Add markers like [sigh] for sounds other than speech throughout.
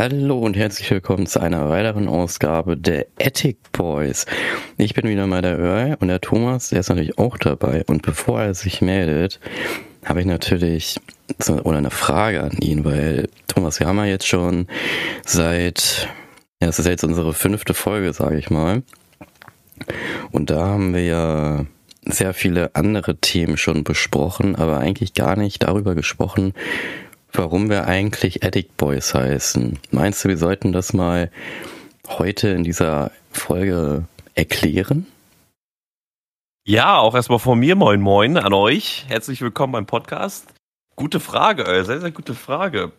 Hallo und herzlich willkommen zu einer weiteren Ausgabe der Attic Boys. Ich bin wieder mal der Earl und der Thomas, der ist natürlich auch dabei. Und bevor er sich meldet, habe ich natürlich oder eine Frage an ihn, weil Thomas, wir haben ja jetzt schon seit, ja, das ist jetzt unsere fünfte Folge, sage ich mal. Und da haben wir ja sehr viele andere Themen schon besprochen, aber eigentlich gar nicht darüber gesprochen, warum wir eigentlich Addict Boys heißen. Meinst du, wir sollten das mal heute in dieser Folge erklären? Ja, auch erstmal von mir moin moin an euch. Herzlich willkommen beim Podcast. Gute Frage, äh, sehr, sehr gute Frage.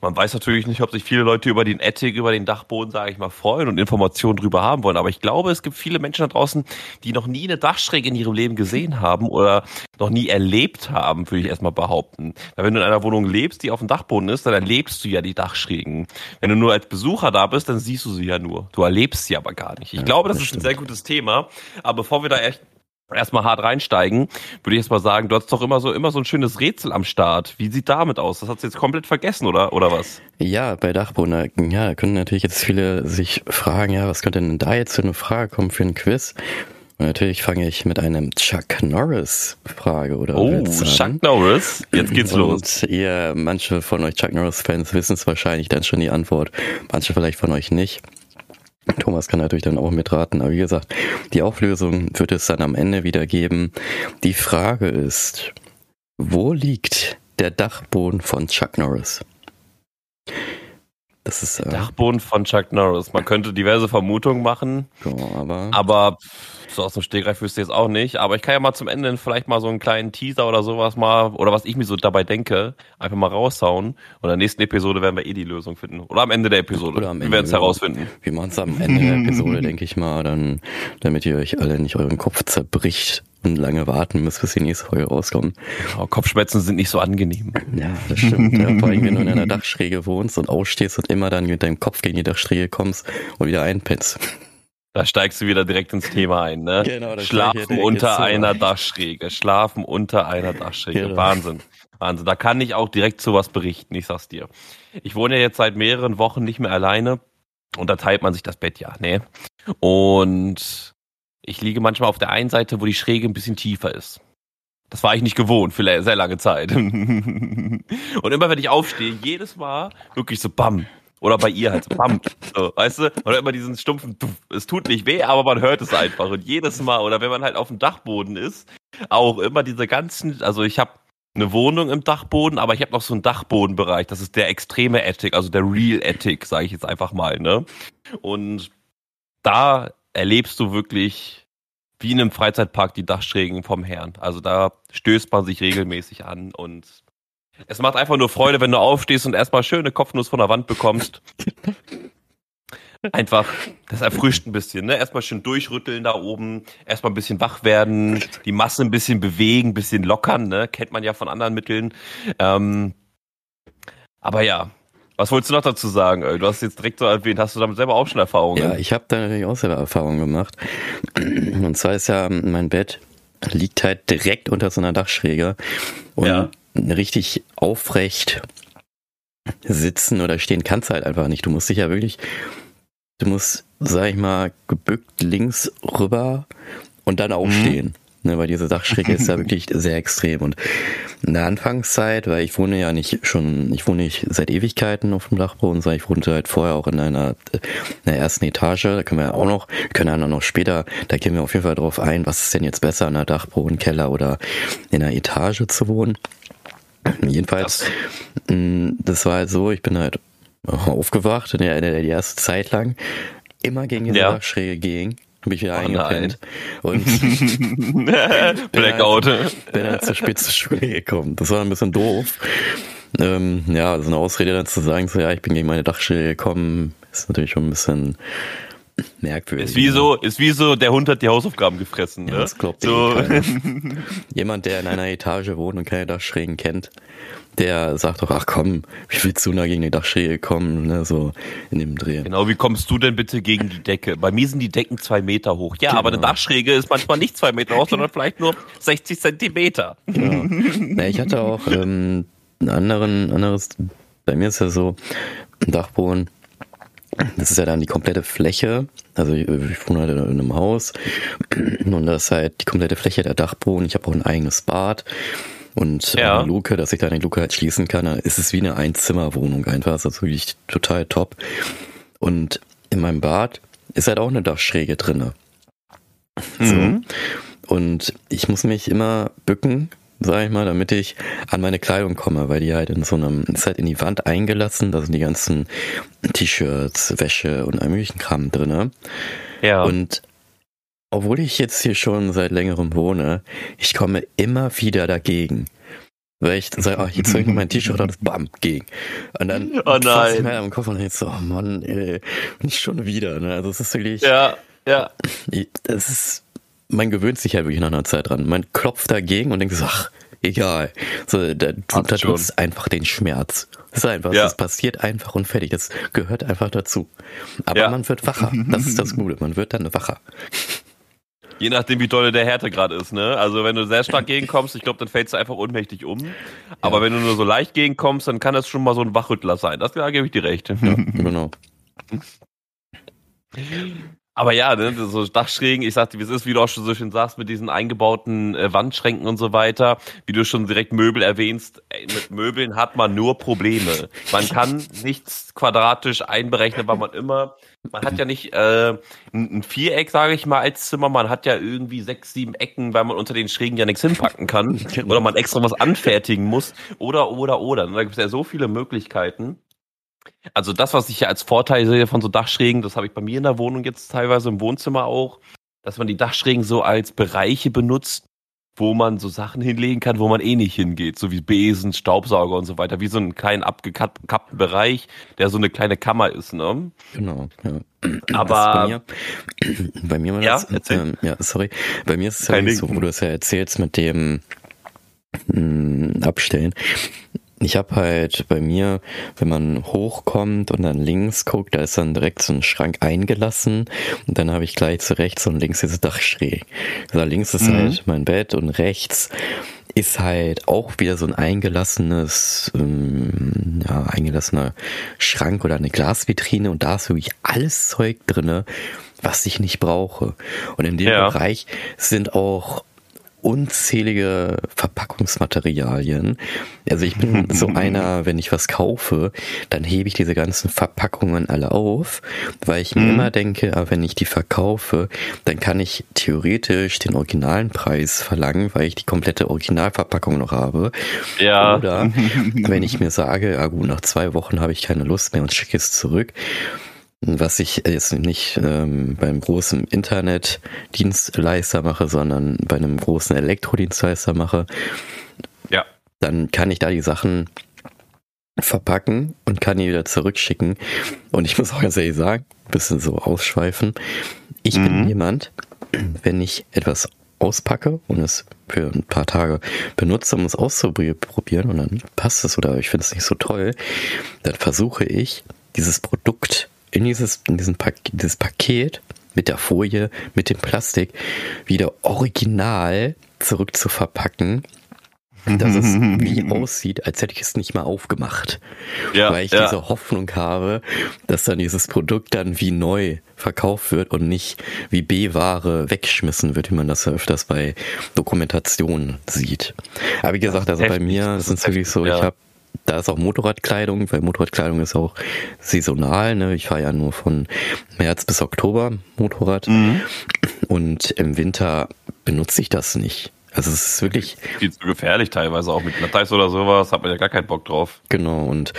Man weiß natürlich nicht, ob sich viele Leute über den Attic, über den Dachboden, sage ich mal, freuen und Informationen drüber haben wollen. Aber ich glaube, es gibt viele Menschen da draußen, die noch nie eine Dachschräge in ihrem Leben gesehen haben oder noch nie erlebt haben, würde ich erstmal behaupten. Weil wenn du in einer Wohnung lebst, die auf dem Dachboden ist, dann erlebst du ja die Dachschrägen. Wenn du nur als Besucher da bist, dann siehst du sie ja nur. Du erlebst sie aber gar nicht. Ich ja, glaube, das, das ist stimmt. ein sehr gutes Thema. Aber bevor wir da echt erstmal hart reinsteigen, würde ich jetzt mal sagen, du hast doch immer so immer so ein schönes Rätsel am Start. Wie sieht damit aus? Das hast du jetzt komplett vergessen, oder oder was? Ja, bei Dachboden, ja, können natürlich jetzt viele sich fragen, ja, was könnte denn da jetzt für eine Frage kommen für ein Quiz? Und natürlich fange ich mit einem Chuck Norris Frage oder Oh, Chuck Norris, jetzt geht's Und los. Ihr, manche von euch Chuck Norris Fans wissen es wahrscheinlich dann schon die Antwort, manche vielleicht von euch nicht. Thomas kann natürlich dann auch mitraten, aber wie gesagt, die Auflösung wird es dann am Ende wieder geben. Die Frage ist, wo liegt der Dachboden von Chuck Norris? Das ist äh, Dachboden von Chuck Norris. Man könnte diverse Vermutungen machen, ja, aber, aber so aus dem Stegreif wüsste ich jetzt auch nicht. Aber ich kann ja mal zum Ende vielleicht mal so einen kleinen Teaser oder sowas mal, oder was ich mir so dabei denke, einfach mal raushauen. Und in der nächsten Episode werden wir eh die Lösung finden. Oder am Ende der Episode. Oder am Ende. Wir werden es herausfinden. Wir machen es am Ende der Episode, denke ich mal, dann, damit ihr euch alle nicht euren Kopf zerbricht und lange warten müsst, bis die nächste Folge rauskommt. Oh, Kopfschmerzen sind nicht so angenehm. Ja, das stimmt. ja, vor allem, wenn du in einer Dachschräge wohnst und ausstehst und immer dann mit deinem Kopf gegen die Dachschräge kommst und wieder einpennst. Da steigst du wieder direkt ins Thema ein, ne? Genau, Schlafen unter einer Dachschräge. Schlafen unter einer Dachschräge. Genau. Wahnsinn. Wahnsinn. Da kann ich auch direkt sowas berichten, ich sag's dir. Ich wohne ja jetzt seit mehreren Wochen nicht mehr alleine und da teilt man sich das Bett ja, ne? Und ich liege manchmal auf der einen Seite, wo die Schräge ein bisschen tiefer ist. Das war ich nicht gewohnt für sehr lange Zeit. [laughs] und immer wenn ich aufstehe, jedes Mal wirklich so bam, oder bei ihr halt so, bam, so, weißt du? Oder immer diesen stumpfen, es tut nicht weh, aber man hört es einfach. Und jedes Mal, oder wenn man halt auf dem Dachboden ist, auch immer diese ganzen, also ich habe eine Wohnung im Dachboden, aber ich habe noch so einen Dachbodenbereich. Das ist der extreme Attic, also der Real Attic, sage ich jetzt einfach mal, ne? Und da erlebst du wirklich wie in einem Freizeitpark die Dachschrägen vom Herrn. Also da stößt man sich regelmäßig an und es macht einfach nur Freude, wenn du aufstehst und erstmal schöne Kopfnuss von der Wand bekommst. Einfach, das erfrischt ein bisschen, ne? Erstmal schön durchrütteln da oben, erstmal ein bisschen wach werden, die Masse ein bisschen bewegen, ein bisschen lockern, ne? Kennt man ja von anderen Mitteln. Ähm, aber ja, was wolltest du noch dazu sagen? Du hast jetzt direkt so erwähnt, hast du damit selber auch schon Erfahrungen? Ja, ich habe da natürlich auch selber Erfahrungen gemacht. Und zwar ist ja mein Bett liegt halt direkt unter so einer Dachschräge. Und ja richtig aufrecht sitzen oder stehen kannst du halt einfach nicht. Du musst dich ja wirklich, du musst, sag ich mal, gebückt links rüber und dann aufstehen. Mhm. Ne, weil diese Dachschräge ist ja [laughs] wirklich sehr extrem. Und in der Anfangszeit, weil ich wohne ja nicht schon, ich wohne nicht seit Ewigkeiten auf dem Dachboden, sondern ich wohnte halt vorher auch in einer, in der ersten Etage. Da können wir ja auch noch, können ja noch später, da gehen wir auf jeden Fall drauf ein, was ist denn jetzt besser, in einer Dachboden, Keller oder in einer Etage zu wohnen. [clears throat] Jedenfalls, das. Mm, das war halt so, ich bin halt aufgewacht in der, die erste Zeit lang immer gegen die ja. Schräge ging. Hab ich wieder oh eingepennt. Und [laughs] [laughs] Blackout. Bin halt, bin halt zu spät zur Schule gekommen. Das war ein bisschen doof. Ähm, ja, so eine Ausrede dann zu sagen, so ja, ich bin gegen meine Dachschräge gekommen, ist natürlich schon ein bisschen [laughs] merkwürdig. Ist wie so, ist wie so, der Hund hat die Hausaufgaben gefressen. Ne? Ja, das glaubt so. Eh [laughs] Jemand, der in einer Etage wohnt und keine Dachschrägen kennt, der sagt doch, ach komm, wie willst du da gegen die Dachschräge kommen, ne, so in dem Dreh. Genau, wie kommst du denn bitte gegen die Decke? Bei mir sind die Decken zwei Meter hoch. Ja, genau. aber eine Dachschräge ist manchmal nicht zwei Meter hoch, sondern vielleicht nur 60 Zentimeter. Genau. Na, ich hatte auch ähm, einen anderen, anderes, bei mir ist ja so, ein Dachboden, das ist ja dann die komplette Fläche. Also ich, ich wohne halt in einem Haus und das ist halt die komplette Fläche der Dachboden. Ich habe auch ein eigenes Bad und äh, ja. eine Luke, dass ich da eine Luke halt schließen kann. Da ist es wie eine Einzimmerwohnung einfach. Das ist wirklich total top. Und in meinem Bad ist halt auch eine Dachschräge drinne. So. Mhm. Und ich muss mich immer bücken, sag ich mal, damit ich an meine Kleidung komme, weil die halt in so einem, ist halt in die Wand eingelassen, da sind die ganzen T-Shirts, Wäsche und all möglichen Kram drinne. Ja. Und obwohl ich jetzt hier schon seit längerem wohne, ich komme immer wieder dagegen. Weil ich sage, ach, jetzt ich mein T-Shirt und bam, gegen. Und dann oh nein. ich mir am Kopf und jetzt so, oh Mann, ey, nicht schon wieder. Ne? Also es ist wirklich. Ja, ja. Es ist man gewöhnt sich ja wirklich nach einer Zeit dran. Man klopft dagegen und denkt so, ach, egal. So, da, tut es einfach den Schmerz. Das ist einfach, ja. das passiert einfach und fertig. Das gehört einfach dazu. Aber ja. man wird wacher. Das ist das Gute. Man wird dann wacher. [laughs] Je nachdem, wie doll der Härte gerade ist, ne? Also wenn du sehr stark gegenkommst, ich glaube, dann fällst du einfach ohnmächtig um. Aber ja. wenn du nur so leicht gegenkommst, dann kann das schon mal so ein Wachrüttler sein. Das da gebe ich dir recht. Ja, genau. [laughs] Aber ja, ne, so Dachschrägen, ich sagte, wie es ist, wie du auch schon so schön sagst, mit diesen eingebauten äh, Wandschränken und so weiter, wie du schon direkt Möbel erwähnst, ey, mit Möbeln hat man nur Probleme. Man kann nichts quadratisch einberechnen, weil man immer, man hat ja nicht äh, ein, Viereck, sage ich mal, als Zimmer, man hat ja irgendwie sechs, sieben Ecken, weil man unter den Schrägen ja nichts hinpacken kann [laughs] oder man extra was anfertigen muss oder, oder, oder. Da gibt es ja so viele Möglichkeiten. Also das, was ich ja als Vorteil sehe von so Dachschrägen, das habe ich bei mir in der Wohnung jetzt teilweise im Wohnzimmer auch, dass man die Dachschrägen so als Bereiche benutzt, wo man so Sachen hinlegen kann, wo man eh nicht hingeht, so wie Besen, Staubsauger und so weiter, wie so einen kleinen abgekappten Bereich, der so eine kleine Kammer ist, ne? Genau, ja. Aber bei mir, bei mir war das, ja, ähm, ja, sorry, bei mir ist es ja so, wo du es ja erzählst mit dem mh, hm, Abstellen ich habe halt bei mir, wenn man hochkommt und dann links guckt, da ist dann direkt so ein Schrank eingelassen und dann habe ich gleich zu rechts und links diese Dachschräge. Also links ist mhm. halt mein Bett und rechts ist halt auch wieder so ein eingelassenes, ähm, ja, eingelassener Schrank oder eine Glasvitrine und da ist wirklich alles Zeug drinne, was ich nicht brauche. Und in dem ja. Bereich sind auch unzählige Verpackungsmaterialien. Also ich bin [laughs] so einer, wenn ich was kaufe, dann hebe ich diese ganzen Verpackungen alle auf, weil ich mir mhm. immer denke, ah, wenn ich die verkaufe, dann kann ich theoretisch den originalen Preis verlangen, weil ich die komplette Originalverpackung noch habe. Ja. Oder [laughs] wenn ich mir sage, ah gut, nach zwei Wochen habe ich keine Lust mehr und schicke es zurück, was ich jetzt nicht ähm, beim großen Internetdienstleister mache, sondern bei einem großen Elektrodienstleister mache, ja. dann kann ich da die Sachen verpacken und kann die wieder zurückschicken. Und ich muss auch ganz ehrlich sagen, bisschen so ausschweifen. Ich mhm. bin jemand, wenn ich etwas auspacke und es für ein paar Tage benutze, um es auszuprobieren und dann passt es oder ich finde es nicht so toll, dann versuche ich, dieses Produkt in dieses, in diesen pa dieses Paket mit der Folie, mit dem Plastik wieder original zurück zu verpacken, [laughs] dass es wie aussieht, als hätte ich es nicht mal aufgemacht. Ja, Weil ich ja. diese Hoffnung habe, dass dann dieses Produkt dann wie neu verkauft wird und nicht wie B-Ware weggeschmissen wird, wie man das ja öfters bei Dokumentationen sieht. Aber wie gesagt, also bei mir ist es wirklich so, ja. ich habe da ist auch Motorradkleidung, weil Motorradkleidung ist auch saisonal. Ne? Ich fahre ja nur von März bis Oktober Motorrad. Mhm. Und im Winter benutze ich das nicht. Also es ist wirklich. Viel zu gefährlich teilweise auch mit Glatteis oder sowas, hat man ja gar keinen Bock drauf. Genau, und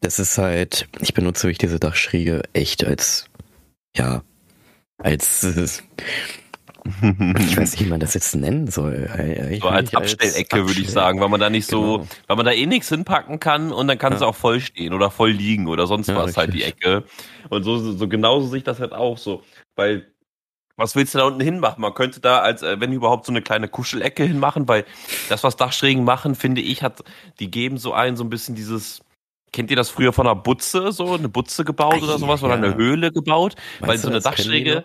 das ist halt, ich benutze wirklich diese Dachschräge echt als, ja, als [laughs] ich weiß nicht, wie man das jetzt nennen soll. Ich so als Abstellecke würde ich sagen, weil man da nicht so, genau. weil man da eh nichts hinpacken kann und dann kann ja. es auch voll stehen oder voll liegen oder sonst ja, was richtig. halt die Ecke. Und so, so genauso sich das halt auch so, weil was willst du da unten hinmachen? Man könnte da als, äh, wenn überhaupt, so eine kleine Kuschelecke hinmachen, weil das, was Dachschrägen machen, finde ich, hat, die geben so ein, so ein bisschen dieses, Kennt ihr das früher von einer Butze, so eine Butze gebaut oder sowas, oder eine Höhle gebaut? Meinst weil so eine Dachschräge,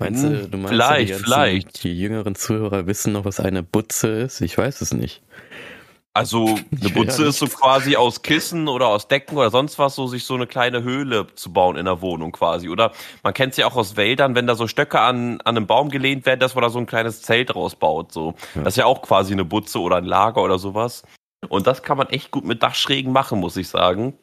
Meinst du, hm, du meinst vielleicht, die ganzen, vielleicht. Die jüngeren Zuhörer wissen noch, was eine Butze ist? Ich weiß es nicht. Also [laughs] eine Butze ist so quasi aus Kissen oder aus Decken oder sonst was, so sich so eine kleine Höhle zu bauen in der Wohnung quasi. Oder man kennt es ja auch aus Wäldern, wenn da so Stöcke an, an einem Baum gelehnt werden, dass man da so ein kleines Zelt rausbaut. So. Ja. Das ist ja auch quasi eine Butze oder ein Lager oder sowas. Und das kann man echt gut mit Dachschrägen machen, muss ich sagen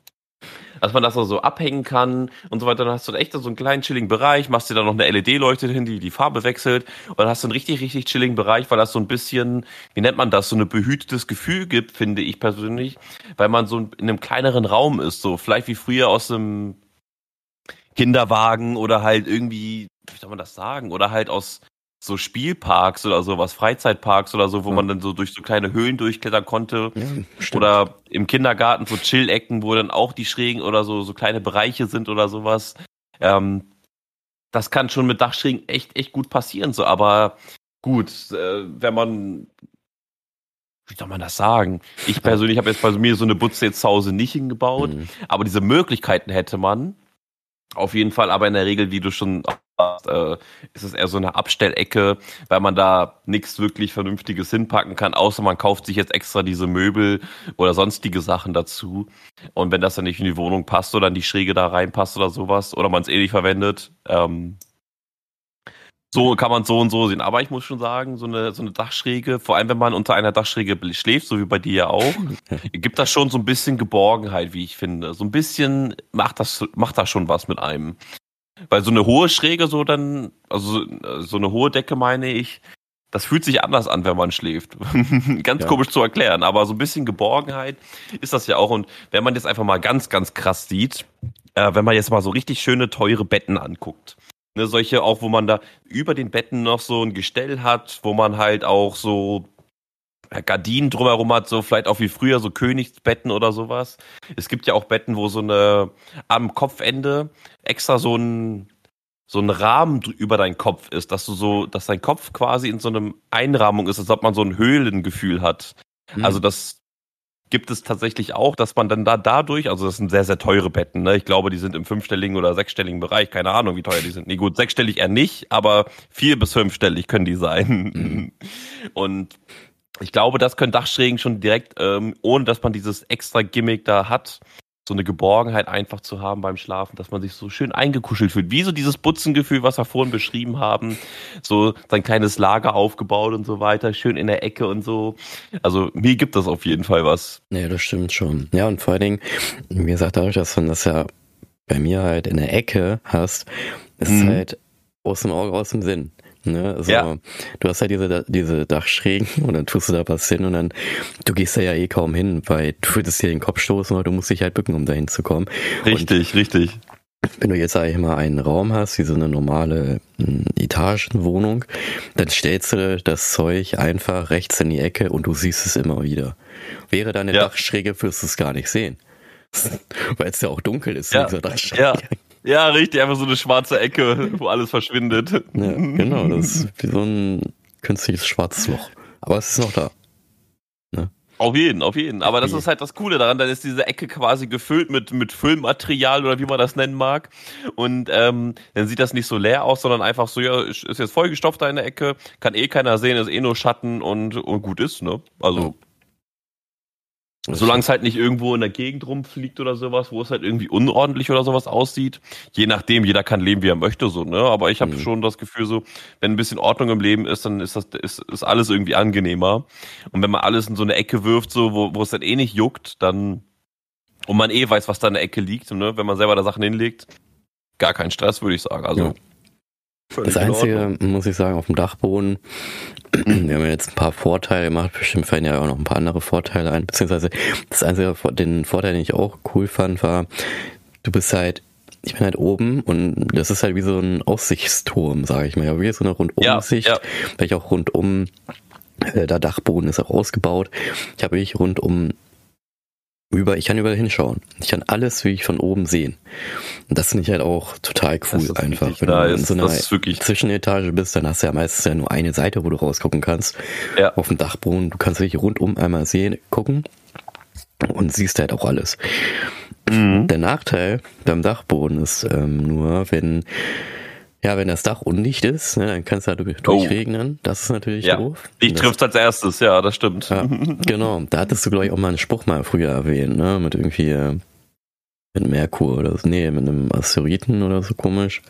dass man das so abhängen kann und so weiter. Dann hast du echt so einen kleinen chilligen Bereich, machst dir da noch eine LED-Leuchte hin, die die Farbe wechselt und dann hast du einen richtig, richtig chilligen Bereich, weil das so ein bisschen, wie nennt man das, so ein behütetes Gefühl gibt, finde ich persönlich, weil man so in einem kleineren Raum ist, so vielleicht wie früher aus einem Kinderwagen oder halt irgendwie, wie soll man das sagen, oder halt aus so Spielparks oder sowas, Freizeitparks oder so, wo ja. man dann so durch so kleine Höhlen durchklettern konnte. Ja, oder im Kindergarten so Chill-Ecken, wo dann auch die Schrägen oder so, so kleine Bereiche sind oder sowas. Ähm, das kann schon mit Dachschrägen echt, echt gut passieren, so, aber gut, äh, wenn man wie soll man das sagen? Ich [laughs] persönlich habe jetzt bei mir so eine Butze jetzt zu Hause nicht hingebaut, mhm. aber diese Möglichkeiten hätte man. Auf jeden Fall, aber in der Regel, wie du schon äh, ist es eher so eine Abstellecke, weil man da nichts wirklich Vernünftiges hinpacken kann, außer man kauft sich jetzt extra diese Möbel oder sonstige Sachen dazu. Und wenn das dann nicht in die Wohnung passt oder in die Schräge da reinpasst oder sowas, oder man es eh nicht verwendet, ähm, so kann man so und so sehen. Aber ich muss schon sagen, so eine, so eine Dachschräge, vor allem wenn man unter einer Dachschräge schläft, so wie bei dir ja auch, [laughs] gibt das schon so ein bisschen Geborgenheit, wie ich finde. So ein bisschen macht das, macht das schon was mit einem. Weil so eine hohe Schräge so dann, also so eine hohe Decke meine ich, das fühlt sich anders an, wenn man schläft. [laughs] ganz ja. komisch zu erklären, aber so ein bisschen Geborgenheit ist das ja auch. Und wenn man jetzt einfach mal ganz, ganz krass sieht, äh, wenn man jetzt mal so richtig schöne, teure Betten anguckt. Ne, solche auch, wo man da über den Betten noch so ein Gestell hat, wo man halt auch so Gardinen drumherum hat, so vielleicht auch wie früher, so Königsbetten oder sowas. Es gibt ja auch Betten, wo so eine am Kopfende extra so ein so ein Rahmen über deinen Kopf ist, dass du so, dass dein Kopf quasi in so einem Einrahmung ist, als ob man so ein Höhlengefühl hat. Mhm. Also das gibt es tatsächlich auch, dass man dann da dadurch, also das sind sehr, sehr teure Betten, ne? Ich glaube, die sind im fünfstelligen oder sechsstelligen Bereich, keine Ahnung, wie teuer die sind. Nee, gut, sechsstellig eher nicht, aber vier bis fünfstellig können die sein. Mhm. Und ich glaube, das können Dachschrägen schon direkt, ähm, ohne dass man dieses extra Gimmick da hat, so eine Geborgenheit einfach zu haben beim Schlafen, dass man sich so schön eingekuschelt fühlt. Wie so dieses Butzengefühl, was wir vorhin beschrieben haben. So sein kleines Lager aufgebaut und so weiter, schön in der Ecke und so. Also mir gibt das auf jeden Fall was. Ja, das stimmt schon. Ja, und vor allen Dingen, wie gesagt, dadurch, dass du das ja bei mir halt in der Ecke hast, ist mhm. halt aus dem Auge, aus dem Sinn. Ne? Also, ja. Du hast ja diese, diese Dachschrägen und dann tust du da was hin und dann, du gehst da ja eh kaum hin, weil du würdest dir den Kopf stoßen oder du musst dich halt bücken, um da hinzukommen. Richtig, und richtig. Wenn du jetzt eigentlich mal einen Raum hast, wie so eine normale hm, Etagenwohnung, dann stellst du das Zeug einfach rechts in die Ecke und du siehst es immer wieder. Wäre da eine ja. Dachschräge, wirst du es gar nicht sehen. [laughs] Weil es ja auch dunkel ist ja. Ja. Ja, richtig, einfach so eine schwarze Ecke, wo alles verschwindet. Ja, genau, das ist wie so ein künstliches schwarzes Loch. Aber es ist noch da. Ne? Auf jeden, auf jeden. Aber das ist halt das Coole daran, dann ist diese Ecke quasi gefüllt mit, mit Füllmaterial oder wie man das nennen mag. Und ähm, dann sieht das nicht so leer aus, sondern einfach so, ja, ist jetzt vollgestopft da in der Ecke, kann eh keiner sehen, ist eh nur Schatten und, und gut ist, ne? Also Solange es halt nicht irgendwo in der Gegend rumfliegt oder sowas, wo es halt irgendwie unordentlich oder sowas aussieht. Je nachdem, jeder kann leben, wie er möchte, so, ne? Aber ich habe mhm. schon das Gefühl, so, wenn ein bisschen Ordnung im Leben ist, dann ist das, ist, ist alles irgendwie angenehmer. Und wenn man alles in so eine Ecke wirft, so, wo, wo es dann eh nicht juckt, dann, und man eh weiß, was da in der Ecke liegt, ne? Wenn man selber da Sachen hinlegt, gar kein Stress, würde ich sagen. Also. Ja. Das Einzige, muss ich sagen, auf dem Dachboden, [clears throat] wir haben jetzt ein paar Vorteile gemacht, bestimmt fallen ja auch noch ein paar andere Vorteile ein, beziehungsweise das Einzige, den Vorteil, den ich auch cool fand, war, du bist halt, ich bin halt oben und das ist halt wie so ein Aussichtsturm, sage ich mal, ja, wie so eine Rundumsicht, ja, ja. weil ich auch rundum, äh, der Dachboden ist auch ausgebaut, ich habe wirklich rundum über, ich kann überall hinschauen. Ich kann alles wie ich von oben sehen. Und das finde ich halt auch total cool einfach. Wenn nice. du in so einer Zwischenetage bist, dann hast du ja meistens ja nur eine Seite, wo du rausgucken kannst. Ja. Auf dem Dachboden. Du kannst wirklich rundum einmal sehen, gucken und siehst halt auch alles. Mhm. Der Nachteil beim Dachboden ist ähm, nur, wenn Ja, wenn das Dach undicht ist, ne, dann kann es halt durchregnen. Oh. Das ist natürlich ja. doof. Dich trifft als erstes, ja, das stimmt. Ja, genau. Da hattest du, glaube ich, auch mal einen Spruch mal früher erwähnt, ne? Mit irgendwie äh, mit Merkur oder so. Nee, mit einem Asteroiden oder so komisch.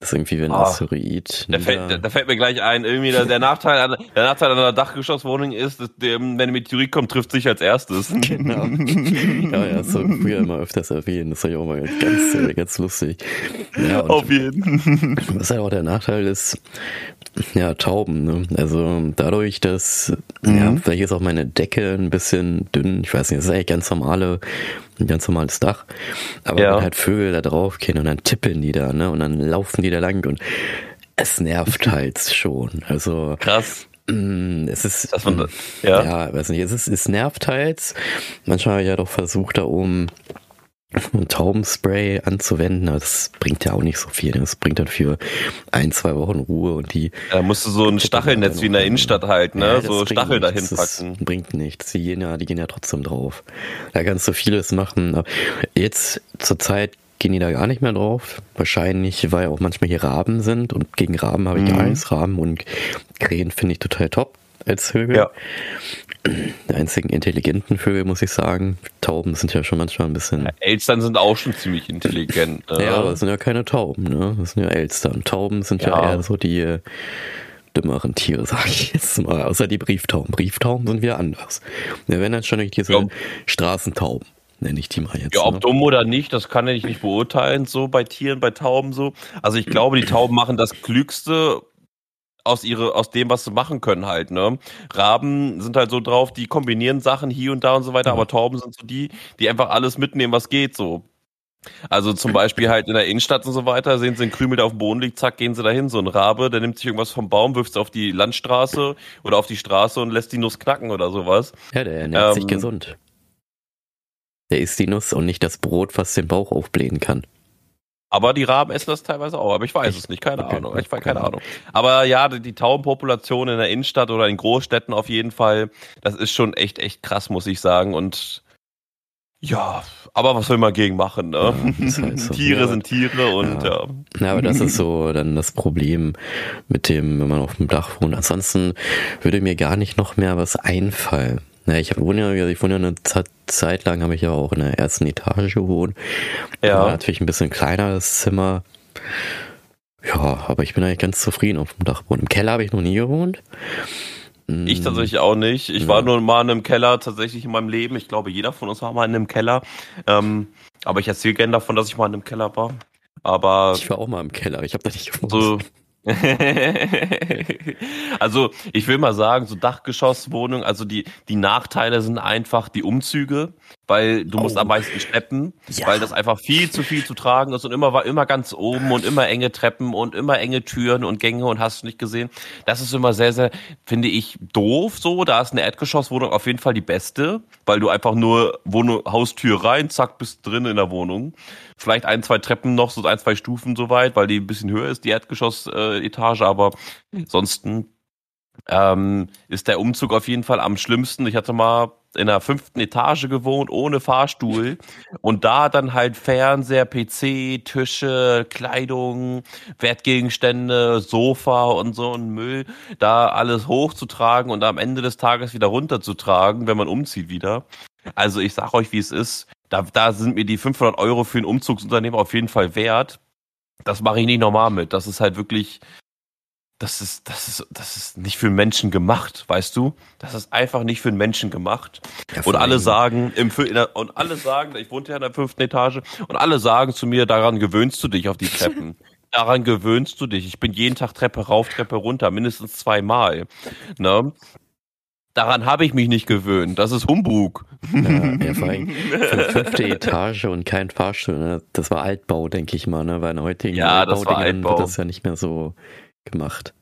Das ist irgendwie wie ein oh, Asteroid. Da fällt, da fällt, mir gleich ein, irgendwie der, der Nachteil an, der Nachteil an einer Dachgeschosswohnung ist, dass der, wenn ein Meteorit kommt, trifft sich als erstes. [laughs] Genau. ja, ja, habe früher immer öfters erwähnt. Das war ja auch mal ganz, ganz, ganz lustig. Ja, Auf jeden. Was halt auch der Nachteil ist, ja, Tauben, ne? Also dadurch, dass, mhm. ja, vielleicht ist auch meine Decke ein bisschen dünn. Ich weiß nicht, das ist eigentlich ganz normale ein ganz normales Dach. Aber ja. wenn halt Vögel da drauf gehen und dann tippeln die da, ne? Und dann laufen die da lang und es nervt [laughs] halt schon. Also. Krass. Mm, es ist, das man, ja. ja, weiß nicht, es ist, es nervt halt. Manchmal habe ich ja doch versucht, da oben [laughs] Taubenspray anzuwenden, aber das bringt ja auch nicht so viel. Das bringt dann für ein, zwei Wochen Ruhe und die. Da musst du so ein Stachelnetz wie in der Innenstadt halt, ne? Ja, so Stachel dahin packen. Das bringt nichts. Die gehen ja, die gehen ja trotzdem drauf. Da kannst du vieles machen. Aber jetzt zur Zeit gehen die da gar nicht mehr drauf. Wahrscheinlich, weil auch manchmal hier Raben sind und gegen Raben habe ich mhm. gar nichts. Raben und Krähen finde ich total top als Vögel. Ja. Die einzigen intelligenten Vögel, muss ich sagen. Tauben sind ja schon manchmal ein bisschen. Ja, Elstern sind auch schon ziemlich intelligent. [laughs] Ne? ja, aber es sind ja keine Tauben, ne? Das sind ja Elstern. Tauben sind ja, ja eher so die äh, dümmeren Tiere, [laughs] sag ich jetzt mal. Außer die Brieftauben. Brieftauben sind wieder anders. Wir werden dann schon durch diese ja. Straßentauben nenne ich die mal jetzt. Ja, ob ne? dumm oder nicht, das kann ich nicht beurteilen, so bei Tieren, bei Tauben so. Also ich glaube, die Tauben machen das Klügste, aus ihre, aus dem, was sie machen können halt, ne? Raben sind halt so drauf, die kombinieren Sachen hier und da und so weiter, aber Tauben sind so die, die einfach alles mitnehmen, was geht, so. Also zum Beispiel halt in der Innenstadt und so weiter, sehen sie einen Krümel, der auf dem Boden liegt, zack, gehen sie dahin. So ein Rabe, der nimmt sich irgendwas vom Baum, wirft es auf die Landstraße oder auf die Straße und lässt die Nuss knacken oder sowas. Ja, der ernährt ähm, sich gesund. Der isst die Nuss und nicht das Brot, was den Bauch aufblähen kann. Aber die Raben essen das teilweise auch, aber ich weiß es nicht, keine okay. Ahnung. Ich weiß keine Ahnung. Aber ja, die, die Taubenpopulation in der Innenstadt oder in Großstädten auf jeden Fall, das ist schon echt, echt krass, muss ich sagen. Und ja, aber was soll man gegen machen, ne? Ja, halt so. Tiere ja. sind Tiere und ja. ja. ja. aber das ist so dann das Problem mit dem, wenn man auf dem Dach wohnt. Ansonsten würde mir gar nicht noch mehr was einfallen. Ja, ich wohne ja, ich wohne ja eine Zeit lang, habe ich ja auch in der ersten Etage gewohnt. Ja. War natürlich ein bisschen kleiner, das Zimmer. Ja, aber ich bin eigentlich ganz zufrieden auf dem Dachboden. Im Keller habe ich noch nie gewohnt. Ich hm. tatsächlich auch nicht. Ich ja. war nur mal in einem Keller tatsächlich in meinem Leben. Ich glaube, jeder von uns war mal in einem Keller. Ähm, aber ich erzähle gerne davon, dass ich mal in einem Keller war. Aber ich war auch mal im Keller. Ich habe da nicht gewohnt. So, [laughs] also ich will mal sagen, so Dachgeschosswohnung, also die, die Nachteile sind einfach die Umzüge, weil du oh. musst am meisten schleppen, ja. weil das einfach viel zu viel zu tragen ist und immer war immer ganz oben und immer enge Treppen und immer enge Türen und Gänge und hast du nicht gesehen. Das ist immer sehr, sehr, finde ich, doof so. Da ist eine Erdgeschosswohnung auf jeden Fall die beste, weil du einfach nur Wohnung, Haustür rein, zack, bist drin in der Wohnung vielleicht ein, zwei Treppen noch, so ein, zwei Stufen so weit, weil die ein bisschen höher ist, die Erdgeschoss-Etage, aber ansonsten ähm, ist der Umzug auf jeden Fall am schlimmsten. Ich hatte mal in der fünften Etage gewohnt, ohne Fahrstuhl. Und da dann halt Fernseher, PC, Tische, Kleidung, Wertgegenstände, Sofa und so ein Müll, da alles hochzutragen und am Ende des Tages wieder runterzutragen, wenn man umzieht wieder. Also ich sag euch, wie es ist da, da sind mir die 500 Euro für ein Umzugsunternehmen auf jeden Fall wert. Das mache ich nicht normal mit. Das ist halt wirklich, das ist, das ist, das ist nicht für einen Menschen gemacht, weißt du? Das ist einfach nicht für einen Menschen gemacht. Ja, und alle sagen, im, der, und alle sagen, ich wohnte ja in der fünften Etage, und alle sagen zu mir, daran gewöhnst du dich auf die Treppen. [laughs] daran gewöhnst du dich. Ich bin jeden Tag Treppe rauf, Treppe runter, mindestens zweimal. Ne? Daran habe ich mich nicht gewöhnt. Das ist Humbug. Ja, ja vor allem fünfte Etage und kein Fahrstuhl. Ne? Das war Altbau, denke ich mal. Ne? Bei den heutigen ja, Altbaudingen wird das ja nicht mehr so gemacht.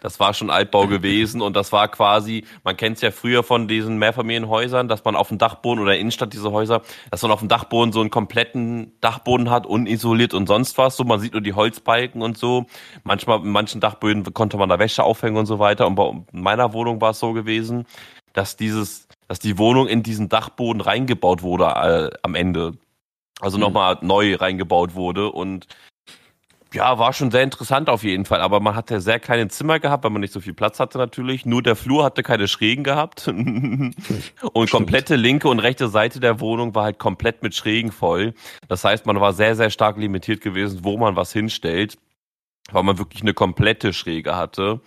Das war schon Altbau gewesen und das war quasi, man kennt es ja früher von diesen Mehrfamilienhäusern, dass man auf dem Dachboden oder Innenstadt diese Häuser, dass man auf dem Dachboden so einen kompletten Dachboden hat, unisoliert und sonst was. So, man sieht nur die Holzbalken und so. Manchmal, in manchen Dachböden konnte man da Wäsche aufhängen und so weiter. Und bei meiner Wohnung war es so gewesen, dass dieses, dass die Wohnung in diesen Dachboden reingebaut wurde äh, am Ende. Also mhm. nochmal neu reingebaut wurde und Ja, war schon sehr interessant auf jeden Fall, aber man hatte sehr kleine Zimmer gehabt, weil man nicht so viel Platz hatte natürlich. Nur der Flur hatte keine Schrägen gehabt. [laughs] und Stimmt. komplette linke und rechte Seite der Wohnung war halt komplett mit Schrägen voll. Das heißt, man war sehr, sehr stark limitiert gewesen, wo man was hinstellt, weil man wirklich eine komplette Schräge hatte.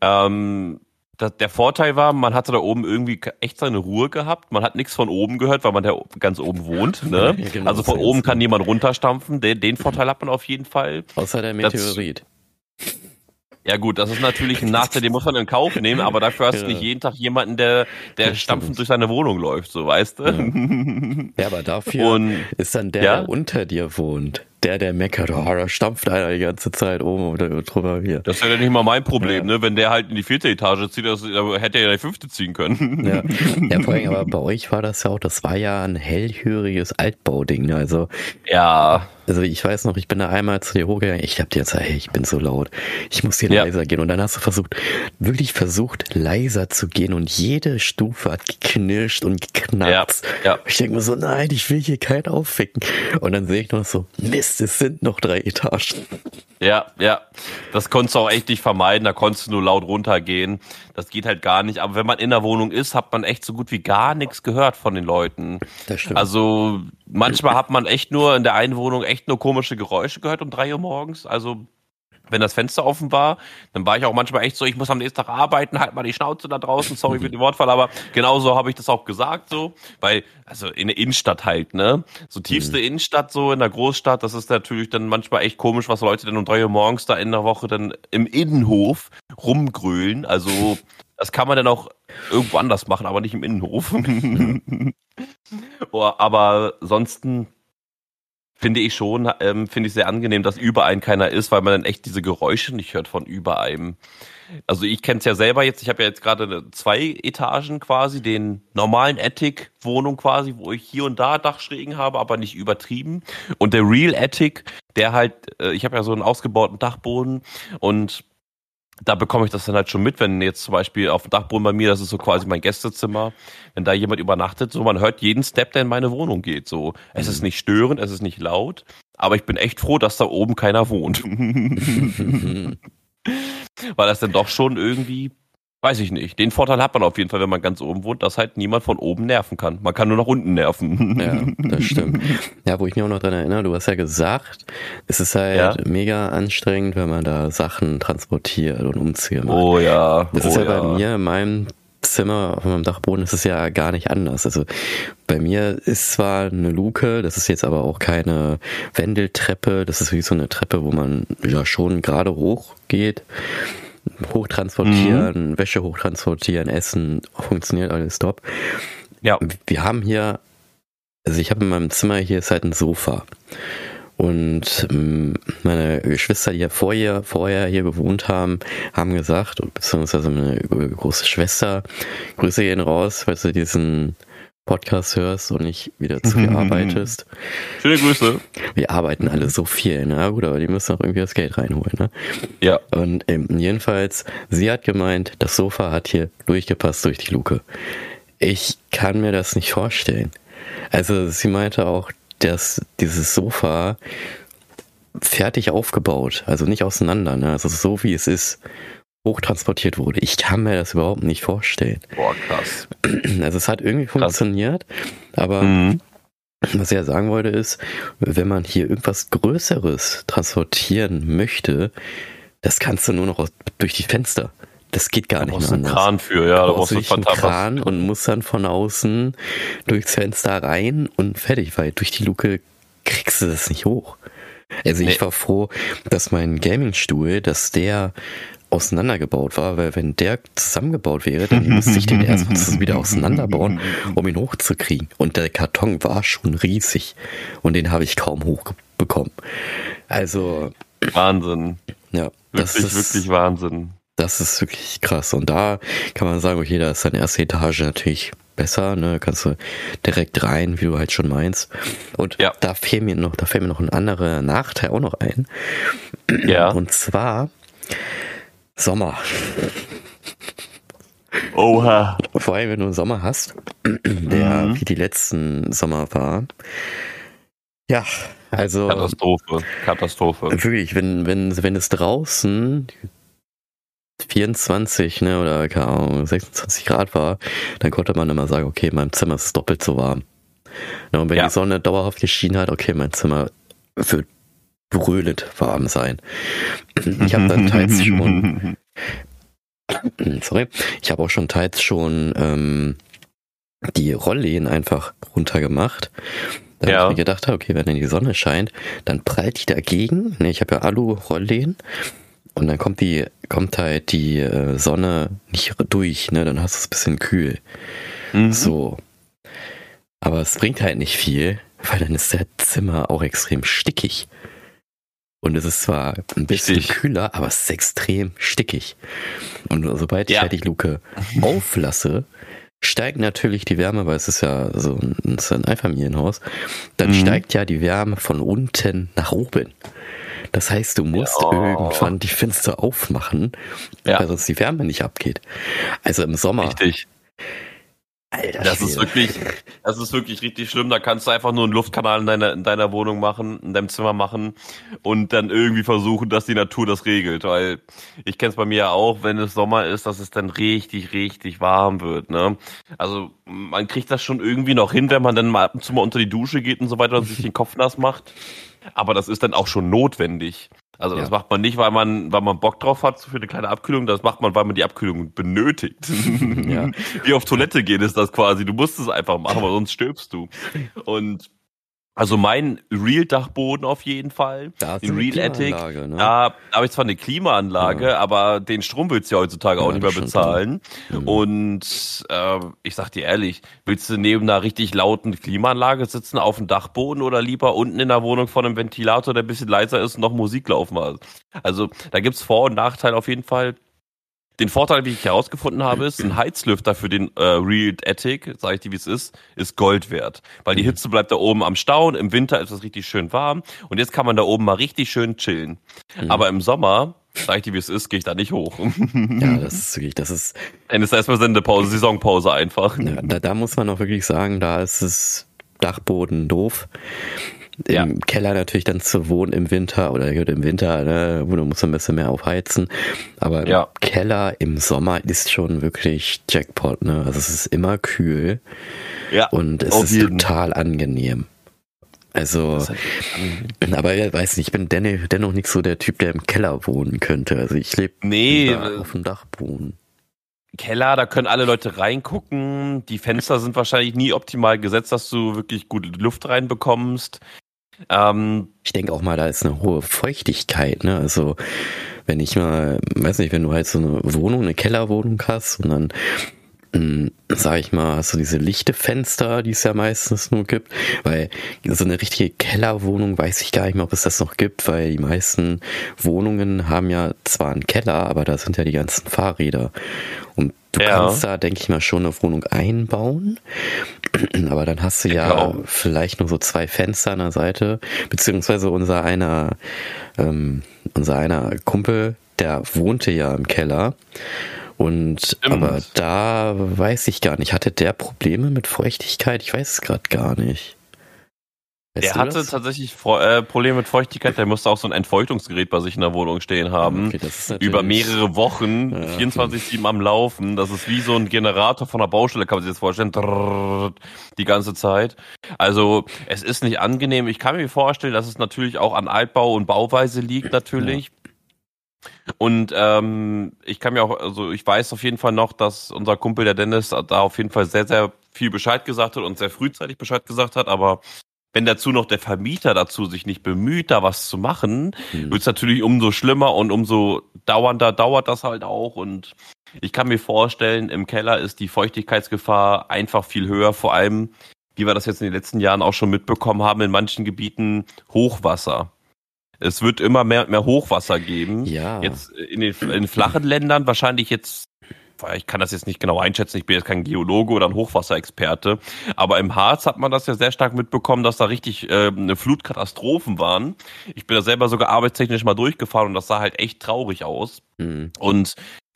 Ähm, der Vorteil war, man hatte da oben irgendwie echt seine Ruhe gehabt. Man hat nichts von oben gehört, weil man da ganz oben wohnt. Ne? Ja, genau, also von oben kann niemand runterstampfen. Den, den Vorteil hat man auf jeden Fall. Außer der Meteorit. Das, ja gut, das ist natürlich ein Nachteil, den muss man in Kauf nehmen, aber dafür hast du nicht jeden Tag jemanden, der, der stampfend durch seine Wohnung läuft, so weißt du. Ja, ja aber dafür Und, ist dann der, ja? der unter dir wohnt der, der meckert, oh, da stampft einer die ganze Zeit oben oder drüber hier. Das wäre ja nicht mal mein Problem, ja. ne? Wenn der halt in die vierte Etage zieht, das, hätte er ja die fünfte ziehen können. Ja. ja, vor allem, [laughs] aber bei euch war das ja auch, das war ja ein hellhöriges Altbauding, ne? Also. Ja. Also ich weiß noch, ich bin da einmal zu dir hochgegangen, ich hab dir gesagt, hey, ich bin so laut, ich muss hier ja. leiser gehen. Und dann hast du versucht, wirklich versucht, leiser zu gehen und jede Stufe hat geknirscht und geknackt. Ja. ja. Ich denke mir so, nein, ich will hier keinen aufficken. Und dann sehe ich noch so, Mist, Mist, es sind noch drei Etagen. Ja, ja. Das konntest du auch echt nicht vermeiden. Da konntest du nur laut runtergehen. Das geht halt gar nicht. Aber wenn man in der Wohnung ist, hat man echt so gut wie gar nichts gehört von den Leuten. Das stimmt. Also manchmal hat man echt nur in der einen Wohnung echt nur komische Geräusche gehört um drei Uhr morgens. Also wenn das Fenster offen war, dann war ich auch manchmal echt so, ich muss am nächsten Tag arbeiten, halt mal die Schnauze da draußen, sorry für den Wortfall, aber genauso habe ich das auch gesagt so, weil, also in der Innenstadt halt, ne, so tiefste mhm. Innenstadt so in der Großstadt, das ist natürlich dann manchmal echt komisch, was Leute denn um drei Uhr morgens da in der Woche dann im Innenhof rumgrölen, also das kann man dann auch irgendwo anders machen, aber nicht im Innenhof. [laughs] oh, aber ansonsten finde ich schon, ähm, finde ich sehr angenehm, dass über keiner ist, weil man dann echt diese Geräusche nicht hört von über einem. Also ich kenne es ja selber jetzt, ich habe ja jetzt gerade zwei Etagen quasi, den normalen Attic-Wohnung quasi, wo ich hier und da Dachschrägen habe, aber nicht übertrieben. Und der Real Attic, der halt, äh, ich habe ja so einen ausgebauten Dachboden und da bekomme ich das dann halt schon mit, wenn jetzt zum Beispiel auf dem Dachboden bei mir, das ist so quasi mein Gästezimmer, wenn da jemand übernachtet, so man hört jeden Step, der in meine Wohnung geht. So, es ist nicht störend, es ist nicht laut, aber ich bin echt froh, dass da oben keiner wohnt. [laughs] [laughs] Weil das dann doch schon irgendwie Weiß ich nicht. Den Vorteil hat man auf jeden Fall, wenn man ganz oben wohnt, dass halt niemand von oben nerven kann. Man kann nur nach unten nerven. Ja, das stimmt. [laughs] Ja, wo ich mich auch noch dran erinnere, du hast ja gesagt, es ist halt ja. mega anstrengend, wenn man da Sachen transportiert und umzieht. Oh ja. Das oh ist ja, ja bei mir in meinem Zimmer auf meinem Dachboden ist es ja gar nicht anders. Also bei mir ist zwar eine Luke, das ist jetzt aber auch keine Wendeltreppe, das ist wie so eine Treppe, wo man ja schon gerade hoch geht hochtransportieren, mhm. Wäsche hochtransportieren, Essen, funktioniert alles top. Ja. Wir haben hier, also ich habe in meinem Zimmer hier ist halt ein Sofa. Und ähm, meine Geschwister, die ja vorher, vorher hier gewohnt haben, haben gesagt, beziehungsweise meine große Schwester, Grüße gehen raus, falls du diesen Podcast hörst und nicht wieder [laughs] zu viel arbeitest. Schöne Grüße. Wir arbeiten alle so viel, ne? Gut, aber die müssen auch irgendwie das Geld reinholen, ne? Ja. Und ähm, jedenfalls, sie hat gemeint, das Sofa hat hier durchgepasst durch die Luke. Ich kann mir das nicht vorstellen. Also sie meinte auch, dass dieses Sofa fertig aufgebaut, also nicht auseinander, ne? Also so wie es ist hochtransportiert wurde. Ich kann mir das überhaupt nicht vorstellen. Boah, krass. [clears throat] Also es hat irgendwie krass. funktioniert, aber mhm. was ich ja sagen wollte ist, wenn man hier irgendwas Größeres transportieren möchte, das kannst du nur noch durch die Fenster. Das geht gar da nicht mehr anders. einen Kran für, ja. Da brauchst du einen Kran und musst dann von außen durchs Fenster rein und fertig, weil durch die Luke kriegst du das nicht hoch. Also nee. ich war froh, dass mein Gaming-Stuhl, dass der auseinandergebaut war, weil wenn der zusammengebaut wäre, dann müsste ich den erst wieder auseinanderbauen, um ihn hochzukriegen. Und der Karton war schon riesig und den habe ich kaum hochbekommen. Also Wahnsinn. Ja, wirklich, das ist wirklich Wahnsinn. Das ist wirklich krass. Und da kann man sagen, okay, da ist deine erste Etage natürlich besser, ne? Kannst du direkt rein, wie du halt schon meinst. Und ja. da fehlt mir noch, da fällt mir noch ein anderer Nachteil auch noch ein. Ja. Und zwar Sommer. Oha. Vor allem, wenn du einen Sommer hast, der mhm. wie die letzten Sommer war, Ja, also. Katastrophe, Katastrophe. Wirklich, wenn, wenn, wenn es draußen 24, ne, oder keine Ahnung, 26 Grad war, dann konnte man immer sagen, okay, mein Zimmer ist doppelt so warm. Ja, und wenn ja. die Sonne dauerhaft geschienen hat, okay, mein Zimmer wird brüllend warm sein. Ich habe dann teils [laughs] schon, [clears throat] sorry, ich habe auch schon teils schon ähm, die Rolllehnen einfach runtergemacht. Da ja. habe ich mir gedacht, okay, wenn dann die Sonne scheint, dann prallt die dagegen. Ne, ich habe ja Alu-Rolllehnen und dann kommt die, kommt halt die äh, Sonne nicht durch, ne? Dann hast du es ein bisschen kühl. Mhm. So. Aber es bringt halt nicht viel, weil dann ist der Zimmer auch extrem stickig. Und es ist zwar ein bisschen Richtig. kühler, aber es ist extrem stickig. Und sobald ja. ich halt die Luke auflasse, steigt natürlich die Wärme, weil es ist ja so ein, ist ein Einfamilienhaus, dann mhm. steigt ja die Wärme von unten nach oben. Das heißt, du musst ja. irgendwann die Fenster aufmachen, ja. weil sonst die Wärme nicht abgeht. Also im Sommer. Richtig. Alter, das ist wirklich, [laughs] das ist wirklich richtig schlimm. Da kannst du einfach nur einen Luftkanal in deiner, in deiner Wohnung machen, in deinem Zimmer machen und dann irgendwie versuchen, dass die Natur das regelt. Weil ich kenne es bei mir ja auch, wenn es Sommer ist, dass es dann richtig, richtig warm wird. Ne? Also man kriegt das schon irgendwie noch hin, wenn man dann mal ab und zu mal unter die Dusche geht und so weiter und sich den Kopf nass macht. Aber das ist dann auch schon notwendig. Also das ja. macht man nicht, weil man, weil man Bock drauf hat für eine kleine Abkühlung, das macht man, weil man die Abkühlung benötigt. Ja. [laughs] Wie auf Toilette gehen ist das quasi. Du musst es einfach machen, weil sonst stirbst du. Und also mein Real-Dachboden auf jeden Fall. Da ist Real Attic. Ne? Da habe ich zwar eine Klimaanlage, ja. aber den Strom willst du ja heutzutage ja, auch nicht mehr bezahlen. Mhm. Und äh, ich sag dir ehrlich, willst du neben einer richtig lauten Klimaanlage sitzen auf dem Dachboden oder lieber unten in der Wohnung vor einem Ventilator, der ein bisschen leiser ist und noch Musik laufen hat? Also da gibt's Vor- und Nachteile auf jeden Fall. Den Vorteil, wie ich herausgefunden habe, ist, ein Heizlüfter für den äh, Real Attic, sage ich dir, wie es ist, ist Gold wert. Weil die mhm. Hitze bleibt da oben am Stauen, im Winter ist es richtig schön warm und jetzt kann man da oben mal richtig schön chillen. Mhm. Aber im Sommer, sag ich dir, wie es ist, gehe ich da nicht hoch. ja, [laughs] das ist wirklich, das ist... Dann ist erstmal Sendepause, Saisonpause einfach. Ja, da, da muss man auch wirklich sagen, da ist es Dachboden doof im ja. Keller natürlich dann zu wohnen im Winter oder im Winter, ne, wo du musst ein bisschen mehr aufheizen. Aber ja. Keller im Sommer ist schon wirklich Jackpot, ne? Also es ist immer kühl. Ja. Und es ist jeden. total angenehm. Also, aber ich weiß nicht, ich bin dennoch nicht so der Typ, der im Keller wohnen könnte. Also ich lebe nee, auf dem Dachboden. Keller, da können alle Leute reingucken. Die Fenster sind wahrscheinlich nie optimal gesetzt, dass du wirklich gute Luft reinbekommst. Ähm, ich denke auch mal, da ist eine hohe Feuchtigkeit, ne? Also wenn ich mal, weiß nicht, wenn du halt so eine Wohnung, eine Kellerwohnung hast und dann hm, sag ich mal, hast du diese lichte Fenster, die es ja meistens nur gibt, weil so eine richtige Kellerwohnung weiß ich gar nicht mehr, ob es das noch gibt, weil die meisten Wohnungen haben ja zwar einen Keller, aber da sind ja die ganzen Fahrräder und du ja. kannst da, denke ich mal, schon eine Wohnung einbauen, [clears throat] aber dann hast du ja genau. vielleicht nur so zwei Fenster an der Seite, beziehungsweise unser einer, ähm, unser einer Kumpel, der wohnte ja im Keller und Stimmt. aber da weiß ich gar nicht. Hatte der Probleme mit Feuchtigkeit? Ich weiß es gerade gar nicht. Weißt der hatte das? tatsächlich äh, Probleme mit Feuchtigkeit. Der musste auch so ein Entfeuchtungsgerät bei sich in der Wohnung stehen haben. Okay, über mehrere Wochen, ja, 24-7 am Laufen. Das ist wie so ein Generator von der Baustelle, kann man sich das vorstellen. Die ganze Zeit. Also, es ist nicht angenehm. Ich kann mir vorstellen, dass es natürlich auch an Altbau und Bauweise liegt, natürlich. Ja. Und ähm, ich kann mir auch, also ich weiß auf jeden Fall noch, dass unser Kumpel der Dennis da auf jeden Fall sehr, sehr viel Bescheid gesagt hat und sehr frühzeitig Bescheid gesagt hat, aber wenn dazu noch der Vermieter dazu sich nicht bemüht, da was zu machen, mhm. wird es natürlich umso schlimmer und umso dauernder dauert das halt auch. Und ich kann mir vorstellen, im Keller ist die Feuchtigkeitsgefahr einfach viel höher, vor allem, wie wir das jetzt in den letzten Jahren auch schon mitbekommen haben, in manchen Gebieten Hochwasser. Es wird immer mehr, mehr Hochwasser geben. Ja. Jetzt in den, in flachen Ländern wahrscheinlich jetzt ich kann das jetzt nicht genau einschätzen, ich bin jetzt kein Geologe oder ein Hochwasserexperte, aber im Harz hat man das ja sehr stark mitbekommen, dass da richtig äh, eine Flutkatastrophen waren. Ich bin da selber sogar arbeitstechnisch mal durchgefahren und das sah halt echt traurig aus. Mhm. Und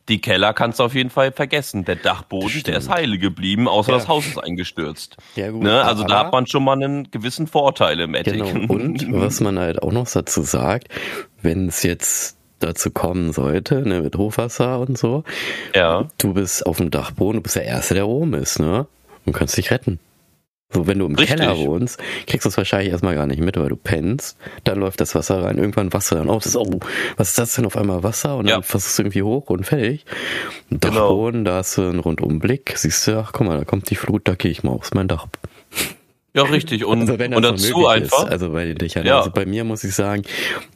Die Keller kannst du auf jeden Fall vergessen. Der Dachboden, der ist heile geblieben, außer ja. das Haus ist eingestürzt. Ja, gut. Ne? Also da hat man schon mal einen gewissen Vorteil im Attic. Genau. [laughs] Und was man halt auch noch dazu sagt, wenn es jetzt dazu kommen sollte, ne, mit Hochwasser und so. Ja. Du bist auf dem Dachboden, du bist der Erste, der oben ist, ne? Und kannst dich retten. So, wenn du im Richtig. Keller wohnst, kriegst du es wahrscheinlich erstmal gar nicht mit, weil du pennst. Dann läuft das Wasser rein, irgendwann Wasser dann ist, oh, was ist das denn auf einmal Wasser? Und dann ja. versuchst du irgendwie hoch und fertig. Dachboden, genau. da hast du einen Rundumblick. Siehst du, ach guck mal, da kommt die Flut, da gehe ich mal aufs mein Dach. Ja, richtig. Und, also und dazu einfach. Ist, also bei den Dächern. Ja. Also bei mir muss ich sagen,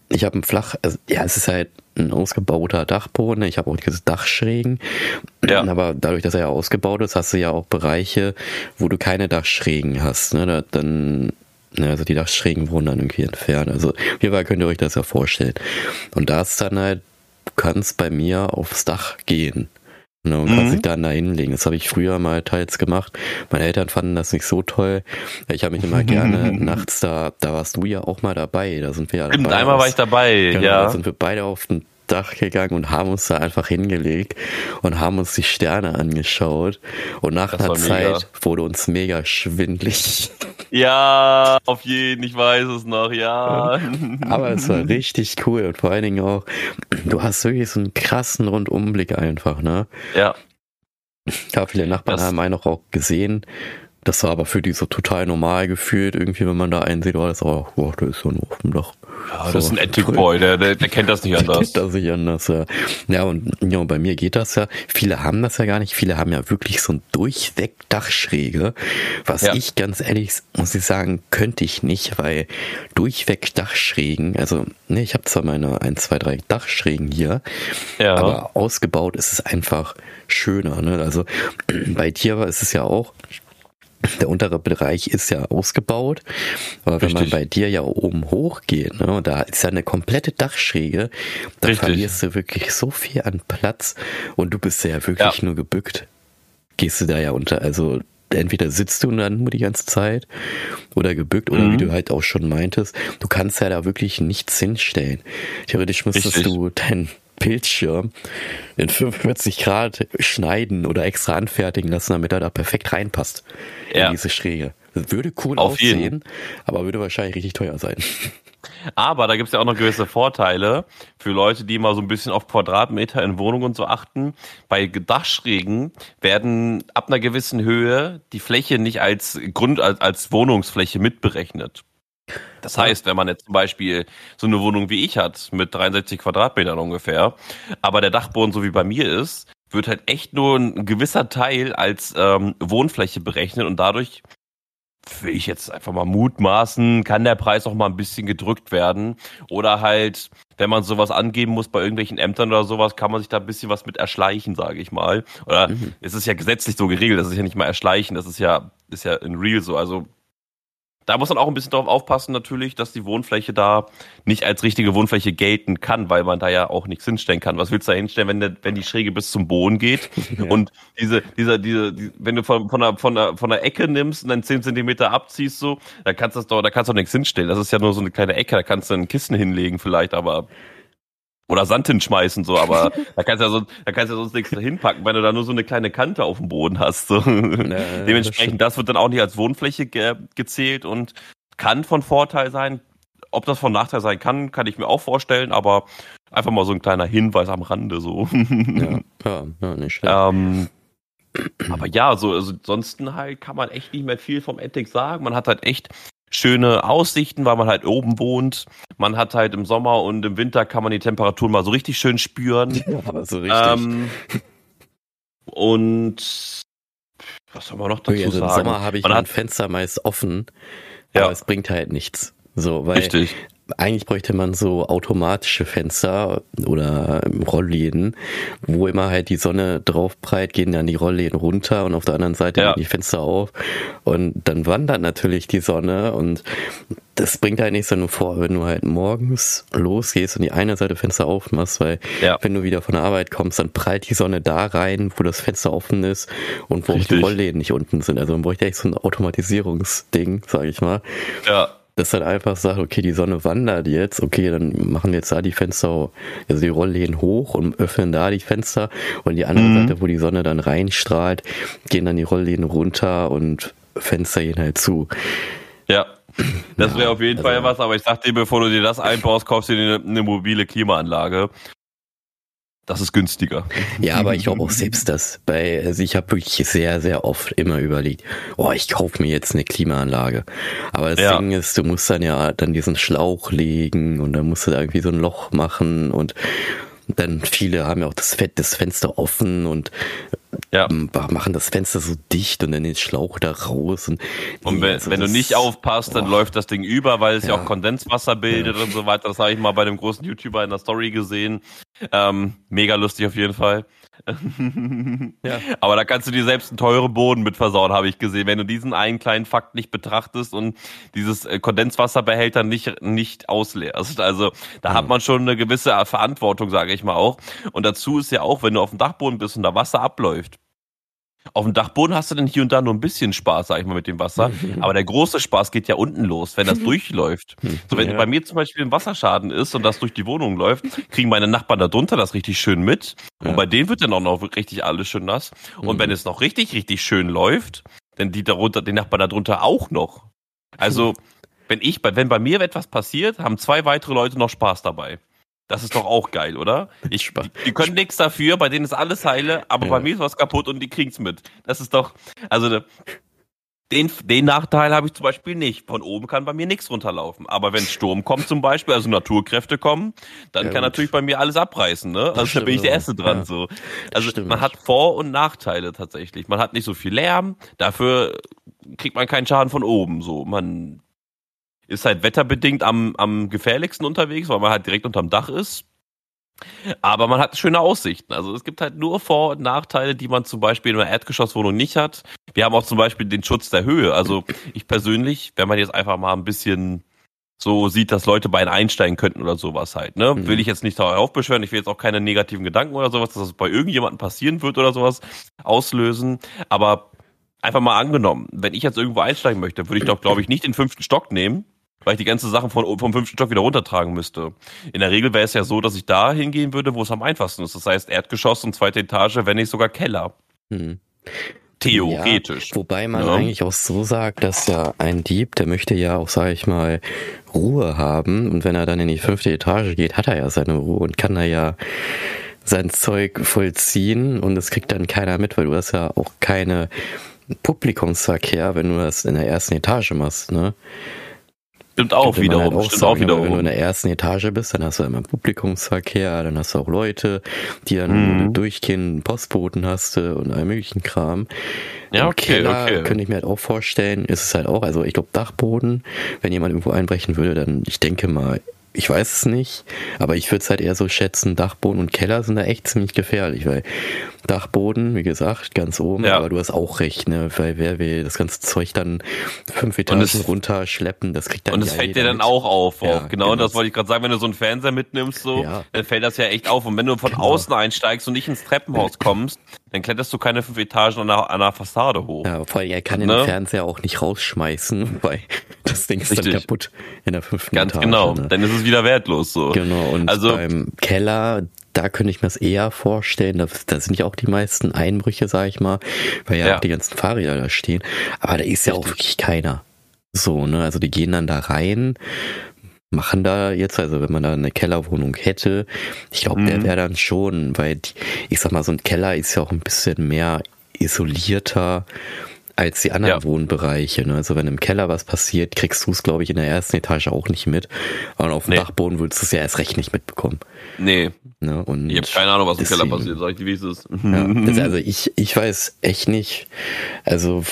ich habe ein flach, also, ja, es ist halt ein ausgebauter Dachboden. Ich habe auch diese Dachschrägen. Ja. Aber dadurch, dass er ja ausgebaut ist, hast du ja auch Bereiche, wo du keine Dachschrägen hast. Ne? Da, dann ne, also die Dachschrägen wurden dann irgendwie entfernt. Also wie weit könnt ihr euch das ja vorstellen. Und da ist dann halt, du kannst bei mir aufs Dach gehen. Ne, und mhm. kann sich dann da hinlegen. Das habe ich früher mal teils gemacht. Meine Eltern fanden das nicht so toll. Ich habe mich immer gerne [laughs] nachts da, da warst du ja auch mal dabei. Da sind wir ja Stimmt, dabei. einmal war ich dabei, genau, ja. Da sind wir beide auf dem Dach gegangen und haben uns da einfach hingelegt und haben uns die Sterne angeschaut. Und nach das einer Zeit mega. wurde uns mega schwindlig. Ja, auf jeden, ich weiß es noch, ja. Aber es war richtig cool und vor allen Dingen auch, du hast wirklich so einen krassen Rundumblick einfach, ne? Ja. Ja, viele Nachbarn das haben einen auch gesehen. Das war aber für die so total normal gefühlt, irgendwie, wenn man da einsieht, war das auch, oh, der ist so nur auf dem Dach. Ja, das ist ein Attic Boy, der, der, der kennt das nicht anders. [laughs] Der kennt das nicht anders, ja. Ja, und ja, bei mir geht das ja. Viele haben das ja gar nicht. Viele haben ja wirklich so ein durchweg Dachschräge. Was ja. ich ganz ehrlich muss ich sagen, könnte ich nicht, weil durchweg Dachschrägen, also, ne, ich habe zwar meine ein, zwei, drei Dachschrägen hier, ja. aber ausgebaut ist es einfach schöner, ne? Also [clears throat] bei dir ist es ja auch, der untere Bereich ist ja ausgebaut, aber wenn man bei dir ja oben hochgeht, ne, da ist ja eine komplette Dachschräge, da Richtig. verlierst du wirklich so viel an Platz und du bist ja wirklich ja. nur gebückt. Gehst du da ja unter, also entweder sitzt du dann nur die ganze Zeit oder gebückt oder mhm. wie du halt auch schon meintest, du kannst ja da wirklich nichts hinstellen. Theoretisch müsstest Richtig. du dein Bildschirm in 45 Grad schneiden oder extra anfertigen lassen, damit er da perfekt reinpasst ja. in diese Schräge. Das würde cool Auf aussehen, jeden. aber würde wahrscheinlich richtig teuer sein. [laughs] Aber da gibt es ja auch noch gewisse Vorteile für Leute, die mal so ein bisschen auf Quadratmeter in Wohnungen und so achten. Bei Dachschrägen werden ab einer gewissen Höhe die Fläche nicht als Grund, als, als Wohnungsfläche mitberechnet. Das heißt, wenn man jetzt zum Beispiel so eine Wohnung wie ich hat, mit 63 Quadratmetern ungefähr, aber der Dachboden so wie bei mir ist, wird halt echt nur ein gewisser Teil als ähm, Wohnfläche berechnet und dadurch will ich jetzt einfach mal mutmaßen, kann der Preis auch mal ein bisschen gedrückt werden. Oder halt, wenn man sowas angeben muss bei irgendwelchen Ämtern oder sowas, kann man sich da ein bisschen was mit erschleichen, sage ich mal. Oder mhm. es ist ja gesetzlich so geregelt, das ist ja nicht mal erschleichen, das ist ja, ist ja in real so. Also da muss man auch ein bisschen darauf aufpassen, natürlich, dass die Wohnfläche da nicht als richtige Wohnfläche gelten kann, weil man da ja auch nichts hinstellen kann. Was willst du da hinstellen, wenn, der, wenn die Schräge bis zum Boden geht [laughs] ja. und diese, dieser, diese, die, wenn du von, von, der, von, der, von der Ecke nimmst und dann 10 Zentimeter abziehst, so, da kannst du das doch, da kannst du doch nichts hinstellen. Das ist ja nur so eine kleine Ecke, da kannst du ein Kissen hinlegen vielleicht, aber oder Sand hinschmeißen, so, aber da kannst du ja sonst, da kannst ja sonst nichts hinpacken, wenn du da nur so eine kleine Kante auf dem Boden hast. So. Ja, Dementsprechend, das, das, wird dann auch nicht als Wohnfläche ge gezählt und kann von Vorteil sein. Ob das von Nachteil sein kann, kann ich mir auch vorstellen, aber einfach mal so ein kleiner Hinweis am Rande so. Ja, ja, ja nicht schlecht. Ähm, aber ja, so also ansonsten halt kann man echt nicht mehr viel vom Attic sagen. Man hat halt echt schöne Aussichten, weil man halt oben wohnt. Man hat halt im Sommer und im Winter kann man die Temperaturen mal so richtig schön spüren. [laughs] Ja, so richtig. Ähm, und was soll man noch dazu also sagen? Im Sommer habe ich man mein Fenster meist offen, ja. aber es bringt halt nichts. So, weil Richtig eigentlich bräuchte man so automatische Fenster oder Rollläden, wo immer halt die Sonne drauf breit, gehen dann die Rollläden runter und auf der anderen Seite ja. die Fenster auf und dann wandert natürlich die Sonne und das bringt halt nichts nur vor, wenn du halt morgens losgehst und die eine Seite Fenster aufmachst, weil ja. wenn du wieder von der Arbeit kommst, dann prallt die Sonne da rein, wo das Fenster offen ist und wo Richtig. die Rollläden nicht unten sind. Also man bräuchte echt so ein Automatisierungsding, sag ich mal. Ja dass dann einfach sagt, okay, die Sonne wandert jetzt, okay, dann machen wir jetzt da die Fenster, also die Rollläden hoch und öffnen da die Fenster und die andere mhm. Seite, wo die Sonne dann reinstrahlt, gehen dann die Rollläden runter und Fenster gehen halt zu. Ja. Das wäre auf jeden also, Fall was, aber ich sag dir, bevor du dir das einbaust, kaufst du dir eine, eine mobile Klimaanlage. Das ist günstiger. Ja, aber ich glaube auch selbst das. Bei, also ich habe wirklich sehr, sehr oft immer überlegt, oh, ich kaufe mir jetzt eine Klimaanlage. Aber das ja. Ding ist, du musst dann ja dann diesen Schlauch legen und dann musst du da irgendwie so ein Loch machen und dann viele haben ja auch das, Fett, das Fenster offen und ja. machen das Fenster so dicht und dann den Schlauch da raus. Und, und wenn, also wenn du nicht aufpasst, dann oh. läuft das Ding über, weil es ja, ja auch Kondenswasser bildet ja. und so weiter. Das habe ich mal bei einem großen YouTuber in der Story gesehen. Ähm, mega lustig auf jeden Fall ja. [laughs] Aber da kannst du dir selbst einen teuren Boden mit versauen, habe ich gesehen. Wenn du diesen einen kleinen Fakt nicht betrachtest und dieses äh, Kondenswasserbehälter nicht, nicht ausleerst. Also da mhm. hat man schon eine gewisse Verantwortung, sage ich mal auch. Und dazu ist ja auch, wenn du auf dem Dachboden bist und da Wasser abläuft, auf dem Dachboden hast du dann hier und da nur ein bisschen Spaß, sag ich mal, mit dem Wasser. [laughs] Aber der große Spaß geht ja unten los, wenn das [laughs] durchläuft. So, wenn ja. bei mir zum Beispiel ein Wasserschaden ist und das durch die Wohnung läuft, kriegen meine Nachbarn da drunter das richtig schön mit. Und ja. bei denen wird dann auch noch richtig alles schön nass. Und mhm. wenn es noch richtig, richtig schön läuft, dann die darunter, die Nachbarn da drunter auch noch. Also, wenn ich, wenn bei mir etwas passiert, haben zwei weitere Leute noch Spaß dabei. Das ist doch auch geil, oder? Ich, die, die können nichts dafür, bei denen ist alles heile, aber ja. bei mir ist was kaputt und die kriegen's mit. Das ist doch, also den, den Nachteil habe ich zum Beispiel nicht. Von oben kann bei mir nichts runterlaufen. Aber wenn Sturm kommt zum Beispiel, also Naturkräfte kommen, dann ja, kann gut. natürlich bei mir alles abreißen. Ne? Also da bin ich der Erste dran. Ja. So. Also man hat Vor- und Nachteile tatsächlich. Man hat nicht so viel Lärm, dafür kriegt man keinen Schaden von oben. So, man ist halt wetterbedingt am, am gefährlichsten unterwegs, weil man halt direkt unterm Dach ist. Aber man hat schöne Aussichten. Also es gibt halt nur Vor- und Nachteile, die man zum Beispiel in einer Erdgeschosswohnung nicht hat. Wir haben auch zum Beispiel den Schutz der Höhe. Also ich persönlich, wenn man jetzt einfach mal ein bisschen so sieht, dass Leute bei einem einsteigen könnten oder sowas halt, ne? Mhm. Will ich jetzt nicht darauf beschwören, ich will jetzt auch keine negativen Gedanken oder sowas, dass es bei irgendjemandem passieren wird oder sowas auslösen. Aber einfach mal angenommen, wenn ich jetzt irgendwo einsteigen möchte, würde ich doch, glaube ich, nicht den fünften Stock nehmen, weil ich die ganzen Sachen von, vom fünften Stock wieder runtertragen müsste. In der Regel wäre es ja so, dass ich da hingehen würde, wo es am einfachsten ist. Das heißt Erdgeschoss und zweite Etage, wenn nicht sogar Keller. Hm. Theoretisch. Ja, wobei man ja. eigentlich auch so sagt, dass ja ein Dieb, der möchte ja auch, sage ich mal, Ruhe haben. Und wenn er dann in die fünfte Etage geht, hat er ja seine Ruhe und kann da ja sein Zeug vollziehen und es kriegt dann keiner mit, weil du hast ja auch keine Publikumsverkehr, wenn du das in der ersten Etage machst, ne? Stimmt auch wiederum. Halt auch stimmt sagen, auch wiederum. Wenn du in der ersten Etage bist, dann hast du immer Publikumsverkehr, dann hast du auch Leute, die dann mhm. durchgehend Postboten hast und all möglichen Kram. Ja, okay, Keller okay. Könnte ich mir halt auch vorstellen, ist es halt auch, also ich glaube Dachboden, wenn jemand irgendwo einbrechen würde, dann, ich denke mal, ich weiß es nicht, aber ich würde es halt eher so schätzen, Dachboden und Keller sind da echt ziemlich gefährlich, weil Dachboden, wie gesagt, ganz oben, ja. aber du hast auch recht, ne, weil wer will das ganze Zeug dann fünf Etagen es, runterschleppen, das kriegt dann Und es fällt dir dann mit. auch auf, ja, auch. Genau, genau, das wollte ich gerade sagen, wenn du so einen Fernseher mitnimmst, so, ja. dann fällt das ja echt auf. Und wenn du von genau. außen einsteigst und nicht ins Treppenhaus kommst, dann kletterst du keine fünf Etagen an der, an der Fassade hoch. Ja, vor allem, er kann ne? den Fernseher auch nicht rausschmeißen, [laughs] weil das Ding ist Richtig. dann kaputt in der fünften Ganz Etage. genau, ne? dann ist es wieder wertlos so. Genau, und also, beim Keller, da könnte ich mir das eher vorstellen. Da, da sind ja auch die meisten Einbrüche, sag ich mal, weil ja, ja. auch die ganzen Fahrräder da stehen. Aber da ist ja auch wirklich keiner. So, ne? Also die gehen dann da rein, machen da jetzt, also wenn man da eine Kellerwohnung hätte, ich glaube, mhm. der wäre dann schon, weil die, ich sag mal, so ein Keller ist ja auch ein bisschen mehr isolierter als die anderen ja. Wohnbereiche. Ne? Also wenn im Keller was passiert, kriegst du es, glaube ich, in der ersten Etage auch nicht mit. Und auf dem nee. Dachboden würdest du es ja erst recht nicht mitbekommen. Nee. Ne? Und ich habe keine Ahnung, was im Keller passiert, sag ich dir, wie es ist. Ja, [laughs] also ich, ich weiß echt nicht, also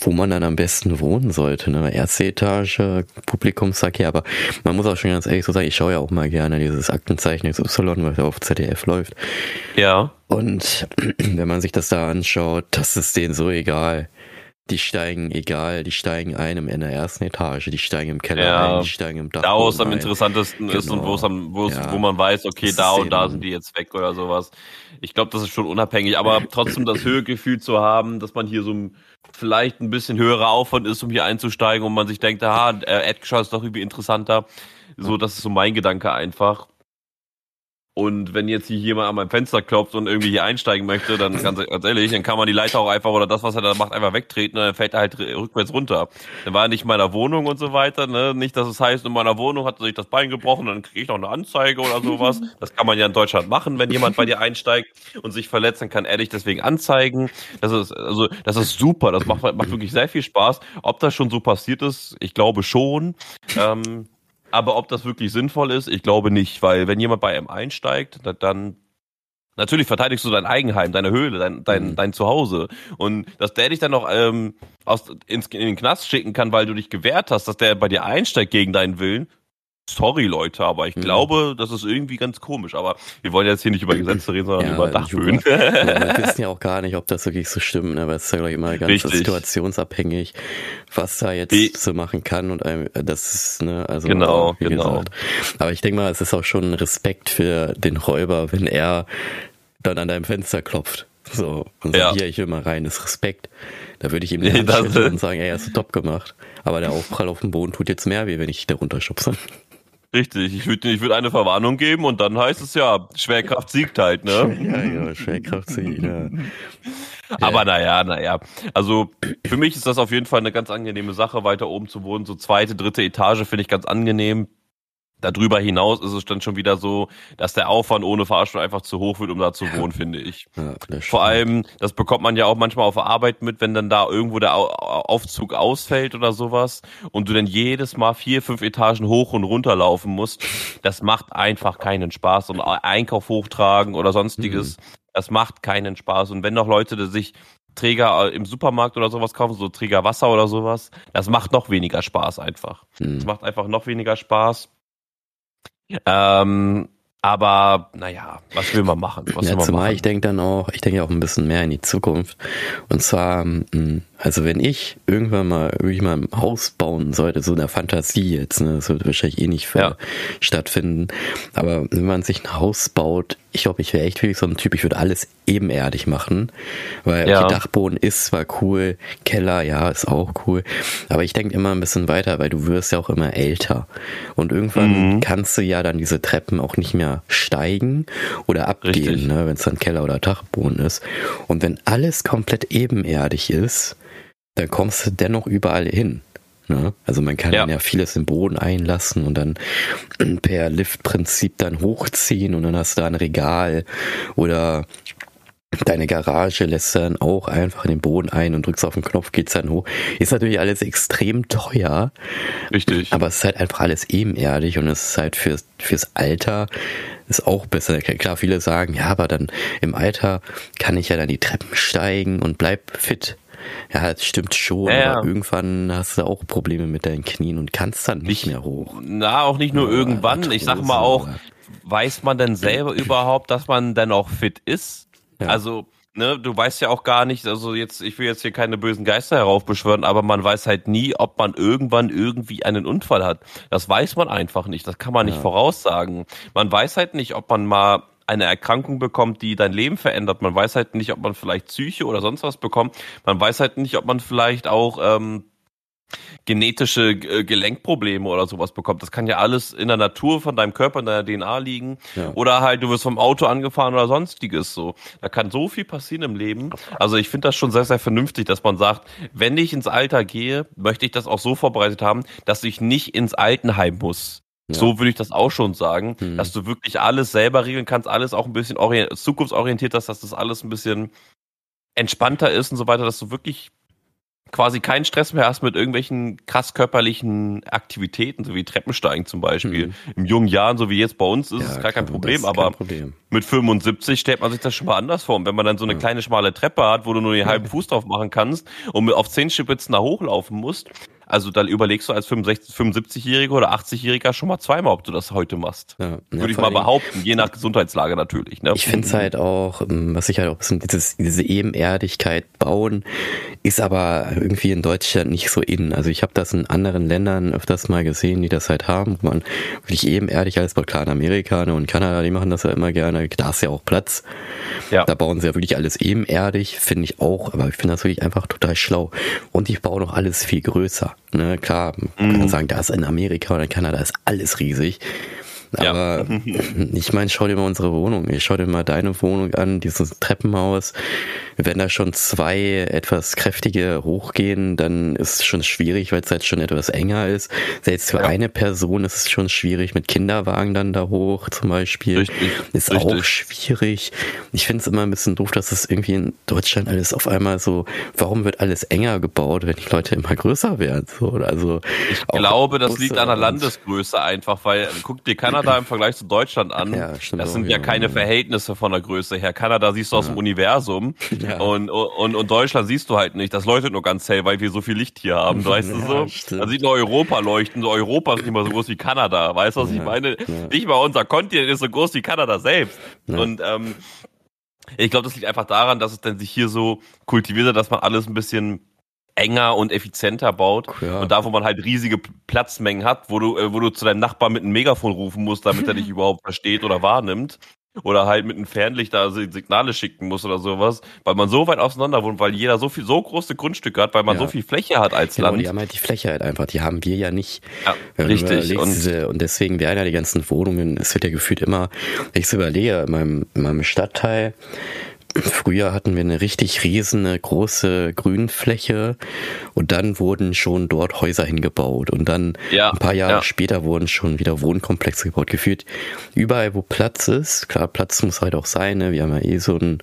wo man dann am besten wohnen sollte. Ne? Erste Etage, Publikumsverkehr, aber man muss auch schon ganz ehrlich so sagen, ich schaue ja auch mal gerne dieses Aktenzeichen XY, was auf ZDF läuft. Ja. Und [clears throat] wenn man sich das da anschaut, das ist denen so egal. Die steigen egal, die steigen ein in der ersten Etage, die steigen im Keller ja, ein, die steigen im Dach. Da, wo es am interessantesten genau. ist und wo es am, wo, ja. wo man weiß, okay, da und da sind die jetzt weg oder sowas. Ich glaube, das ist schon unabhängig, aber trotzdem das Höhegefühl zu haben, dass man hier so vielleicht ein bisschen höherer Aufwand ist, um hier einzusteigen und man sich denkt, aha, äh, Erdgeschoss ist doch irgendwie interessanter. So, das ist so mein Gedanke einfach. Und wenn jetzt hier jemand an meinem Fenster klopft und irgendwie hier einsteigen möchte, dann ganz, ganz ehrlich, dann kann man die Leiter auch einfach oder das, was er da macht, einfach wegtreten und dann fällt er halt rückwärts runter. Dann war er nicht in meiner Wohnung und so weiter, ne? Nicht, dass es heißt, in meiner Wohnung hat er sich das Bein gebrochen, dann kriege ich noch eine Anzeige oder sowas. [laughs] Das kann man ja in Deutschland machen, wenn jemand bei dir einsteigt und sich verletzt, dann kann er dich deswegen anzeigen. Das ist, also, das ist super. Das macht, macht wirklich sehr viel Spaß. Ob das schon so passiert ist, ich glaube schon. Ähm, aber ob das wirklich sinnvoll ist, ich glaube nicht, weil wenn jemand bei einem einsteigt, dann Natürlich verteidigst du dein Eigenheim, deine Höhle, dein, dein, mhm. dein Zuhause. Und dass der dich dann noch ähm, aus, ins, in den Knast schicken kann, weil du dich gewehrt hast, dass der bei dir einsteigt gegen deinen Willen, Sorry, Leute, aber ich mhm. glaube, das ist irgendwie ganz komisch. Aber wir wollen jetzt hier nicht über [clears throat] Gesetze reden, sondern ja, über Dachböden. wir wissen ja auch gar nicht, ob das wirklich so stimmt, ne? weil es ist ja, glaube ich, immer ganz Richtig. situationsabhängig, was da jetzt Die, so machen kann. Und ähm, das ist, ne, also genau, genau. Gesagt. Aber ich denke mal, es ist auch schon Respekt für den Räuber, wenn er dann an deinem Fenster klopft. So, und sagt, ja. hier, ich will mal rein, das ist Respekt. Da würde ich ihm [laughs] die Hand und sagen, ey, hast du top gemacht. Aber der Aufprall auf dem Boden tut jetzt mehr weh, wenn ich dich da runterschubse. Richtig, ich würde ich würd eine Verwarnung geben und dann heißt es ja, Schwerkraft siegt halt, ne? [laughs] Ja, ja, Schwerkraft siegt, ja. [laughs] Aber naja, naja. Also für mich ist das auf jeden Fall eine ganz angenehme Sache, weiter oben zu wohnen. So zweite, dritte Etage finde ich ganz angenehm. Darüber hinaus ist es dann schon wieder so, dass der Aufwand ohne Fahrstuhl einfach zu hoch wird, um da zu wohnen, finde ich. Ja, Vor allem, das bekommt man ja auch manchmal auf Arbeit mit, wenn dann da irgendwo der Aufzug ausfällt oder sowas und du dann jedes Mal vier, fünf Etagen hoch und runter laufen musst. Das macht einfach keinen Spaß. Und Einkauf hochtragen oder sonstiges, mhm. das macht keinen Spaß. Und wenn noch Leute sich Träger im Supermarkt oder sowas kaufen, so Träger Wasser oder sowas, das macht noch weniger Spaß einfach. Es mhm. macht einfach noch weniger Spaß. Ähm, aber naja, was will man machen? Was ja, zumal machen? ich denke dann auch, ich denke auch ein bisschen mehr in die Zukunft. Und zwar, mm, also wenn ich irgendwann mal wirklich mal ein Haus bauen sollte, so in der Fantasie jetzt, ne, das wird wahrscheinlich eh nicht ja. stattfinden. Aber wenn man sich ein Haus baut, ich glaube, ich wäre echt wirklich so ein Typ, ich würde alles ebenerdig machen. Weil ja. okay, Dachboden ist zwar cool, Keller, ja, ist auch cool. Aber ich denke immer ein bisschen weiter, weil du wirst ja auch immer älter. Und irgendwann mhm. kannst du ja dann diese Treppen auch nicht mehr steigen oder abgehen, ne, wenn es dann Keller oder Dachboden ist. Und wenn alles komplett ebenerdig ist, dann kommst du dennoch überall hin. Ne? Also man kann ja. ja vieles im Boden einlassen und dann [clears throat] per Liftprinzip dann hochziehen und dann hast du da ein Regal oder Deine Garage lässt dann auch einfach in den Boden ein und drückst auf den Knopf, geht's dann hoch. Ist natürlich alles extrem teuer. Richtig. Aber es ist halt einfach alles ebenerdig und es ist halt fürs, fürs Alter ist auch besser. Klar, viele sagen, ja, aber dann im Alter kann ich ja dann die Treppen steigen und bleib fit. Ja, das stimmt schon, ja, aber irgendwann hast du auch Probleme mit deinen Knien und kannst dann nicht mehr hoch. Na, auch nicht nur ja, irgendwann. Ich sag mal auch, weiß man denn selber [clears throat] überhaupt, dass man denn auch fit ist? Ja. Also, ne, du weißt ja auch gar nicht, also jetzt, ich will jetzt hier keine bösen Geister heraufbeschwören, aber man weiß halt nie, ob man irgendwann irgendwie einen Unfall hat. Das weiß man einfach nicht. Das kann man nicht voraussagen. Man weiß halt nicht, ob man mal eine Erkrankung bekommt, die dein Leben verändert. Man weiß halt nicht, ob man vielleicht Psyche oder sonst was bekommt. Man weiß halt nicht, ob man vielleicht auch ähm, genetische äh, Gelenkprobleme oder sowas bekommt. Das kann ja alles in der Natur von deinem Körper, in deiner DNA liegen. Ja. Oder halt, du wirst vom Auto angefahren oder sonstiges so. Da kann so viel passieren im Leben. Also ich finde das schon sehr, sehr vernünftig, dass man sagt, wenn ich ins Alter gehe, möchte ich das auch so vorbereitet haben, dass ich nicht ins Altenheim muss. Ja. So würde ich das auch schon sagen, mhm. dass du wirklich alles selber regeln kannst, alles auch ein bisschen zukunftsorientiert hast, dass das alles ein bisschen entspannter ist und so weiter, dass du wirklich quasi keinen Stress mehr hast mit irgendwelchen krass körperlichen Aktivitäten, so wie Treppensteigen zum Beispiel. Mhm. Im jungen Jahren, so wie jetzt bei uns, ist ja, es gar kein Problem, aber kein Problem. mit 75 stellt man sich das schon mal anders vor. Und wenn man dann so eine ja. kleine schmale Treppe hat, wo du nur den halben Fuß drauf machen kannst und mit auf Zehenspitzen da hochlaufen musst, also dann überlegst du als 75-Jähriger oder 80-Jähriger schon mal zweimal, ob du das heute machst. Ja, Würde ich mal behaupten, je nach Gesundheitslage natürlich. Ne? Ich finde es halt auch, ähm, was ich halt auch bisschen, dieses, diese Ebenerdigkeit bauen, ist aber irgendwie in Deutschland nicht so in. Also ich habe das in anderen Ländern öfters mal gesehen, die das halt haben, wo man wirklich ebenerdig alles baut. Klar, in Amerika ne, und Kanada, die machen das ja immer gerne. Da ist ja auch Platz. Ja. Da bauen sie ja wirklich alles ebenerdig, finde ich auch. Aber ich finde das wirklich einfach total schlau. Und ich baue noch alles viel größer. Ne, klar, man mhm. kann sagen, da ist in Amerika oder in Kanada ist alles riesig. Aber ja. [laughs] ich meine, schau dir mal unsere Wohnung. Ich schau dir mal deine Wohnung an, dieses Treppenhaus. Wenn da schon zwei etwas kräftige hochgehen, dann ist es schon schwierig, weil es halt schon etwas enger ist. Selbst für ja. eine Person ist es schon schwierig, mit Kinderwagen dann da hoch zum Beispiel. Richtig. Ist Richtig. auch schwierig. Ich finde es immer ein bisschen doof, dass es irgendwie in Deutschland alles auf einmal so, warum wird alles enger gebaut, wenn die Leute immer größer werden? So, also ich glaube, das liegt an der Landesgröße einfach, weil guck dir Kanada im Vergleich zu Deutschland an. Ja, das sind ja, ja keine Verhältnisse von der Größe her. Kanada siehst du aus dem Universum. Und, und, und Deutschland siehst du halt nicht. Das leuchtet nur ganz hell, weil wir so viel Licht hier haben, [laughs] weißt du so? Stimmt. Da sieht nur Europa leuchten. So Europa ist nicht mal so groß wie Kanada. Weißt du, was ich meine? Nicht mal unser Kontinent ist so groß wie Kanada selbst. Und ähm, ich glaube, das liegt einfach daran, dass es dann sich hier so kultiviert hat, dass man alles ein bisschen enger und effizienter baut. Ja. Und da, wo man halt riesige Platzmengen hat, wo du, äh, wo du zu deinem Nachbarn mit einem Megafon rufen musst, damit er dich [laughs] überhaupt versteht oder wahrnimmt oder halt mit einem Fernlichter Signale schicken muss oder sowas, weil man so weit auseinander wohnt, weil jeder so viel, so große Grundstücke hat, weil man ja. so viel Fläche hat als genau, Land. Die haben halt die Fläche halt einfach, die haben wir ja nicht. Ja, richtig. Und, diese, und deswegen werden ja die ganzen Wohnungen, es wird ja gefühlt immer, ich überlege, in meinem, in meinem Stadtteil, Früher hatten wir eine richtig riesige große Grünfläche und dann wurden schon dort Häuser hingebaut und dann ja, ein paar Jahre ja. später wurden schon wieder Wohnkomplexe gebaut. Gefühlt überall, wo Platz ist, klar, Platz muss halt auch sein, ne? wir haben ja eh so einen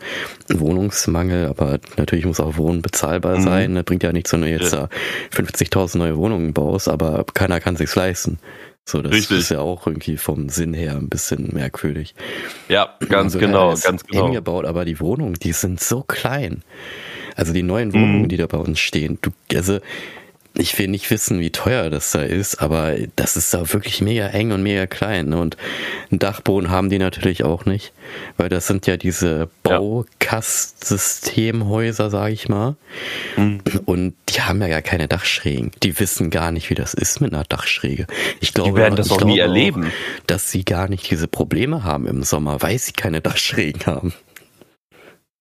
Wohnungsmangel, aber natürlich muss auch Wohnen bezahlbar mhm. sein. Ne? Bringt ja nichts, wenn du jetzt ja. 50.000 neue Wohnungen baust, aber keiner kann sich's leisten. So, das Richtig. ist ja auch irgendwie vom Sinn her ein bisschen merkwürdig. Ja, ganz also, genau, ganz genau. Hingebaut, aber die Wohnungen, die sind so klein. Also die neuen Wohnungen, mhm. die da bei uns stehen. Du, also ich will nicht wissen, wie teuer das da ist, aber das ist da wirklich mega eng und mega klein. Ne? Und einen Dachboden haben die natürlich auch nicht, weil das sind ja diese Baukastsystemhäuser, sage ich mal. Mhm. Und die haben ja gar keine Dachschrägen. Die wissen gar nicht, wie das ist mit einer Dachschräge. Ich glaube, die werden das auch nie erleben, auch, dass sie gar nicht diese Probleme haben im Sommer, weil sie keine Dachschrägen haben.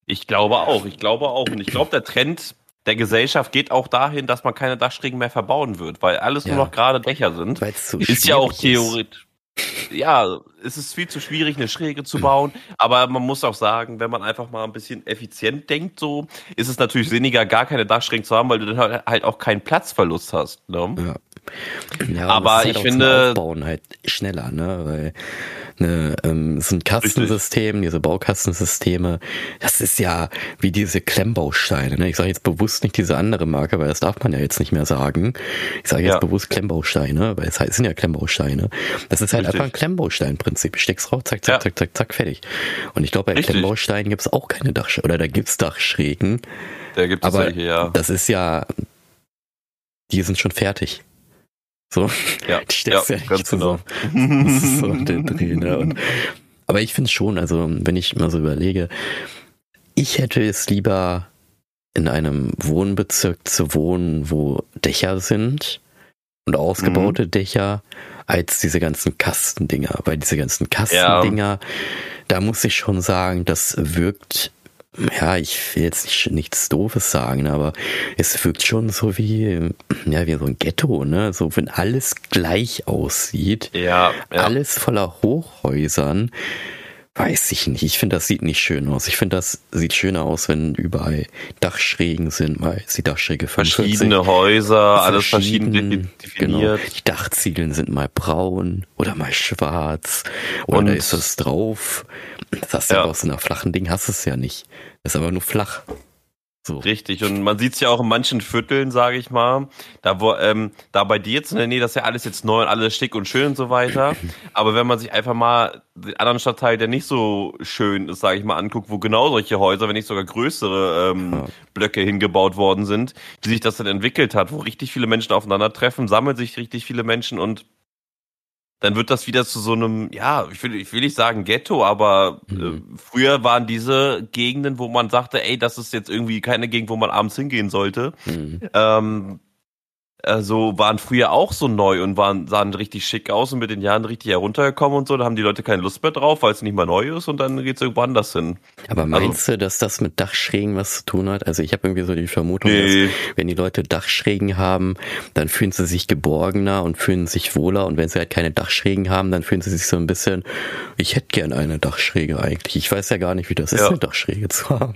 Ich glaube auch, ich glaube auch. Und ich glaube, der Trend der Gesellschaft geht auch dahin, dass man keine Dachschrägen mehr verbauen wird, weil alles ja. nur noch gerade Dächer sind. So ist ja auch theoretisch. Ja, es ist viel zu schwierig, eine Schräge zu bauen. Aber man muss auch sagen, wenn man einfach mal ein bisschen effizient denkt, so, ist es natürlich sinniger, gar keine Dachschrägen zu haben, weil du dann halt, halt auch keinen Platzverlust hast. Ne? Ja. Ja, aber ich finde. Aufbauen halt schneller, ne? Weil ne, ähm, so ein Kastensystem, Richtig. diese Baukastensysteme, das ist ja wie diese Klemmbausteine. Ne? Ich sage jetzt bewusst nicht diese andere Marke, weil das darf man ja jetzt nicht mehr sagen. Ich sage jetzt ja. bewusst Klemmbausteine, weil es halt, sind ja Klemmbausteine. Das ist halt Richtig. einfach ein Klemmbaustein-Prinzip. Ich steck's raus, zack, zack, ja. zack, zack, zack, fertig. Und ich glaube, bei Richtig. Klemmbausteinen gibt's auch keine Dachschrägen, oder da gibt's Dachschrägen. Da gibt es aber welche, ja. Das ist ja, die sind schon fertig. So, ja, die stellst ja, ja ganz genau. Das ist so der Dreh, ne? Und, aber ich finde schon, also wenn ich mal so überlege, ich hätte es lieber in einem Wohnbezirk zu wohnen, wo Dächer sind und ausgebaute mhm. Dächer, als diese ganzen Kastendinger. Weil diese ganzen Kastendinger, ja. da muss ich schon sagen, das wirkt ja, ich will jetzt nicht, nichts Doofes sagen, aber es wirkt schon so wie, ja, wie so ein Ghetto, ne? So, wenn alles gleich aussieht, ja, ja. alles voller Hochhäusern, weiß ich nicht. Ich finde, das sieht nicht schön aus. Ich finde, das sieht schöner aus, wenn überall Dachschrägen sind, mal ist die Dachschräge 45. Verschiedene Häuser, alles verschieden genau. definiert. Genau. Die Dachziegeln sind mal braun oder mal schwarz oder Und da ist es drauf. Das hast du ja. aus so einer flachen Ding, hast du es ja nicht. Das ist aber nur flach. So. Richtig, und man sieht es ja auch in manchen Vierteln, sage ich mal. Da, wo, ähm, da bei dir jetzt in der Nähe, das ist ja alles jetzt neu und alles schick und schön und so weiter. [clears throat] Aber wenn man sich einfach mal den anderen Stadtteil, der nicht so schön ist, sage ich mal, anguckt, wo genau solche Häuser, wenn nicht sogar größere ähm, ja. Blöcke hingebaut worden sind, wie sich das dann entwickelt hat, wo richtig viele Menschen aufeinandertreffen, sammeln sich richtig viele Menschen und dann wird das wieder zu so einem, ja, ich will, ich will nicht sagen Ghetto, aber äh, mhm. äh, früher waren diese Gegenden, wo man sagte, ey, das ist jetzt irgendwie keine Gegend, wo man abends hingehen sollte. Mhm. Ähm, also waren früher auch so neu und waren, sahen richtig schick aus und mit den Jahren richtig heruntergekommen und so. Da haben die Leute keine Lust mehr drauf, weil es nicht mehr neu ist und dann geht's irgendwo anders hin. Aber also meinst also, du, dass das mit Dachschrägen was zu tun hat? Also ich habe irgendwie so die Vermutung, nee. dass wenn die Leute Dachschrägen haben, dann fühlen sie sich geborgener und fühlen sich wohler und wenn sie halt keine Dachschrägen haben, dann fühlen sie sich so ein bisschen, ich hätte gern eine Dachschräge eigentlich. Ich weiß ja gar nicht, wie das ja. ist, eine Dachschräge zu haben.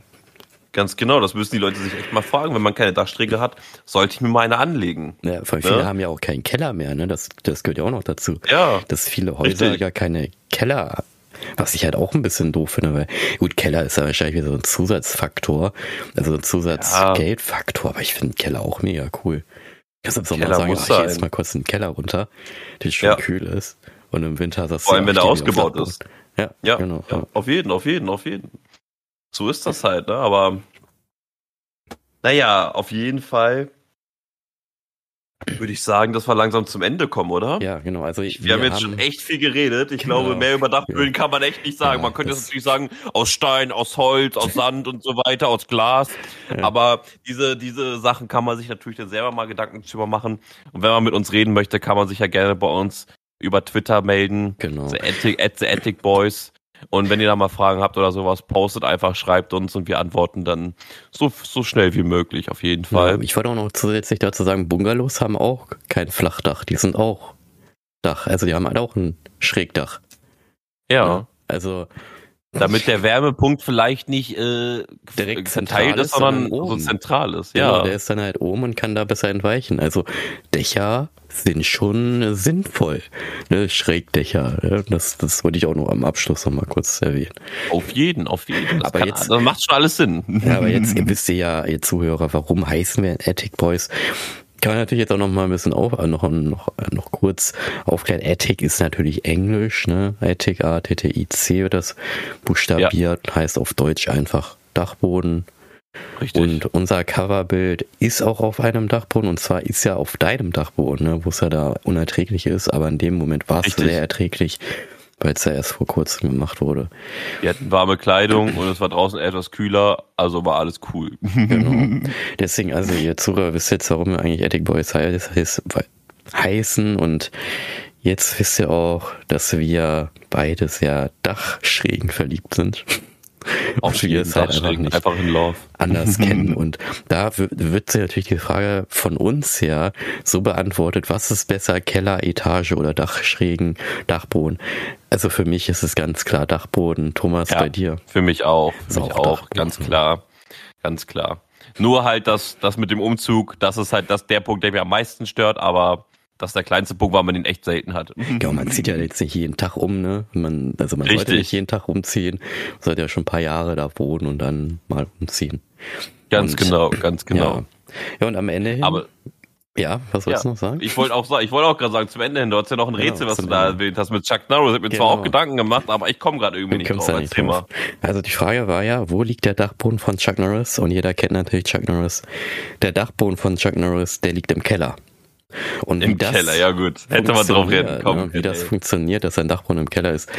Ganz genau, das müssen die Leute sich echt mal fragen. Wenn man keine Dachsträge hat, sollte ich mir mal eine anlegen. Ja, voll viele ne? haben ja auch keinen Keller mehr, ne? Das, das gehört ja auch noch dazu. Ja. Dass viele Häuser richtig. gar keine Keller was ich halt auch ein bisschen doof finde, weil gut, Keller ist ja wahrscheinlich wieder so ein Zusatzfaktor, also ein Zusatzgeldfaktor, ja. aber ich finde Keller auch mega cool. Kannst du im Sommer sagen, ach, ich jetzt mal kurz in den Keller runter, der schon ja. kühl ist. Und im Winter sagst Vor allem, wenn er ausgebaut ist. Ja, ja, genau. Ja. Auf jeden, auf jeden, auf jeden. So ist das halt, ne? Aber naja, auf jeden Fall würde ich sagen, dass wir langsam zum Ende kommen, oder? Ja, genau. Also ich, wir, wir haben jetzt haben, schon echt viel geredet. Ich genau, glaube, mehr über Dachböden ja. kann man echt nicht sagen. Ja, man könnte jetzt natürlich sagen, aus Stein, aus Holz, aus Sand und so weiter, aus Glas. Ja. Aber diese, diese Sachen kann man sich natürlich dann selber mal Gedanken drüber machen. Und wenn man mit uns reden möchte, kann man sich ja gerne bei uns über Twitter melden. Genau. The Attic, at the Attic Boys. Und wenn ihr da mal Fragen habt oder sowas, postet einfach, schreibt uns und wir antworten dann so, so schnell wie möglich, auf jeden Fall. Ja, ich wollte auch noch zusätzlich dazu sagen, Bungalows haben auch kein Flachdach, die sind auch Dach. Also die haben halt auch ein Schrägdach. Ja. ja also damit der Wärmepunkt vielleicht nicht äh, direkt zentral ist, sondern so zentral ist. Ja, genau, der ist dann halt oben und kann da besser entweichen. Also Dächer sind schon sinnvoll. Ne? Schrägdächer. Das, das wollte ich auch noch am Abschluss noch mal kurz erwähnen. Auf jeden, auf jeden. Das aber kann, jetzt das macht schon alles Sinn. Ja, aber jetzt ihr [laughs] wisst ihr ja, ihr Zuhörer, warum heißen wir Attic Boys? Kann man natürlich jetzt auch noch mal ein bisschen auf, äh, noch, noch, noch kurz aufklären. Attic ist natürlich Englisch, ne? Attic, A-T-T-I-C wird das buchstabiert, ja. heißt auf Deutsch einfach Dachboden. Richtig. Und unser Coverbild ist auch auf einem Dachboden und zwar ist ja auf deinem Dachboden, ne, wo es ja da unerträglich ist, aber in dem Moment war es sehr erträglich, weil es ja erst vor kurzem gemacht wurde. Wir hatten warme Kleidung und es war draußen etwas kühler, also war alles cool. Genau. Deswegen, also ihr Zuhörer wisst jetzt, warum wir eigentlich Attic Boys heißen und jetzt wisst ihr auch, dass wir beide sehr Dachschrägen verliebt sind. [laughs] Auch es halt einfach, nicht einfach in Love. anders kennen. [laughs] Und da wird sich natürlich die Frage von uns her so beantwortet, was ist besser, Keller, Etage oder Dachschrägen, Dachboden? Also für mich ist es ganz klar Dachboden. Thomas, ja, bei dir? Für mich auch. Für mich auch, auch ganz klar. Ganz klar. Nur halt das, das mit dem Umzug, das ist halt das, der Punkt, der mir am meisten stört, aber das ist der kleinste Punkt, weil man den echt selten hat. [laughs] Genau, man zieht ja jetzt nicht jeden Tag um, ne? Man, also man Richtig. sollte nicht jeden Tag umziehen, man sollte ja schon ein paar Jahre da wohnen und dann mal umziehen. Ganz und, genau, ganz genau. Ja. ja, und am Ende hin, Aber ja, was sollst ja, du noch sagen? Ich wollte auch sagen, ich wollte auch gerade sagen, zum Ende hin, du hast ja noch ein genau, Rätsel, was du da erwähnt hast mit Chuck Norris. Ich habe mir genau. zwar auch Gedanken gemacht, aber ich komme gerade irgendwie nicht drauf, ja nicht drauf. Also die Frage war ja, wo liegt der Dachboden von Chuck Norris? Und jeder kennt natürlich Chuck Norris. Der Dachboden von Chuck Norris, der liegt im Keller. Und Im Keller, ja gut. Hätte man drauf reden kommen. Ne, wie das funktioniert, dass ein Dachboden im Keller ist,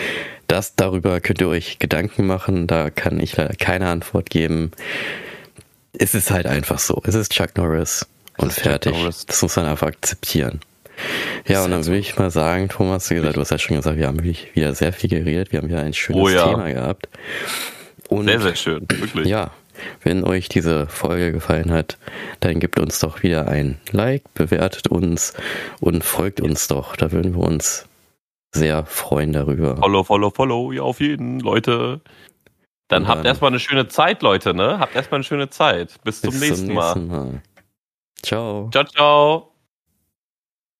das darüber könnt ihr euch Gedanken machen. Da kann ich leider keine Antwort geben. Es ist halt einfach so. Es ist Chuck Norris und fertig. Das muss man einfach akzeptieren. Ja, und dann würde ich mal sagen, Thomas, wie gesagt, du hast ja schon gesagt, wir haben wieder sehr viel geredet. Wir haben wieder ein schönes oh, ja. Thema gehabt. Und sehr, sehr schön, wirklich. Ja, wenn euch diese Folge gefallen hat, dann gebt uns doch wieder ein Like, bewertet uns und folgt uns doch. Da würden wir uns sehr freuen darüber. Follow, follow, follow, ja, auf jeden, Leute. Dann, dann habt erstmal eine schöne Zeit, Leute, ne? Habt erstmal eine schöne Zeit. Bis, bis zum, nächsten, zum nächsten Mal. Mal. Ciao. Ciao, ciao.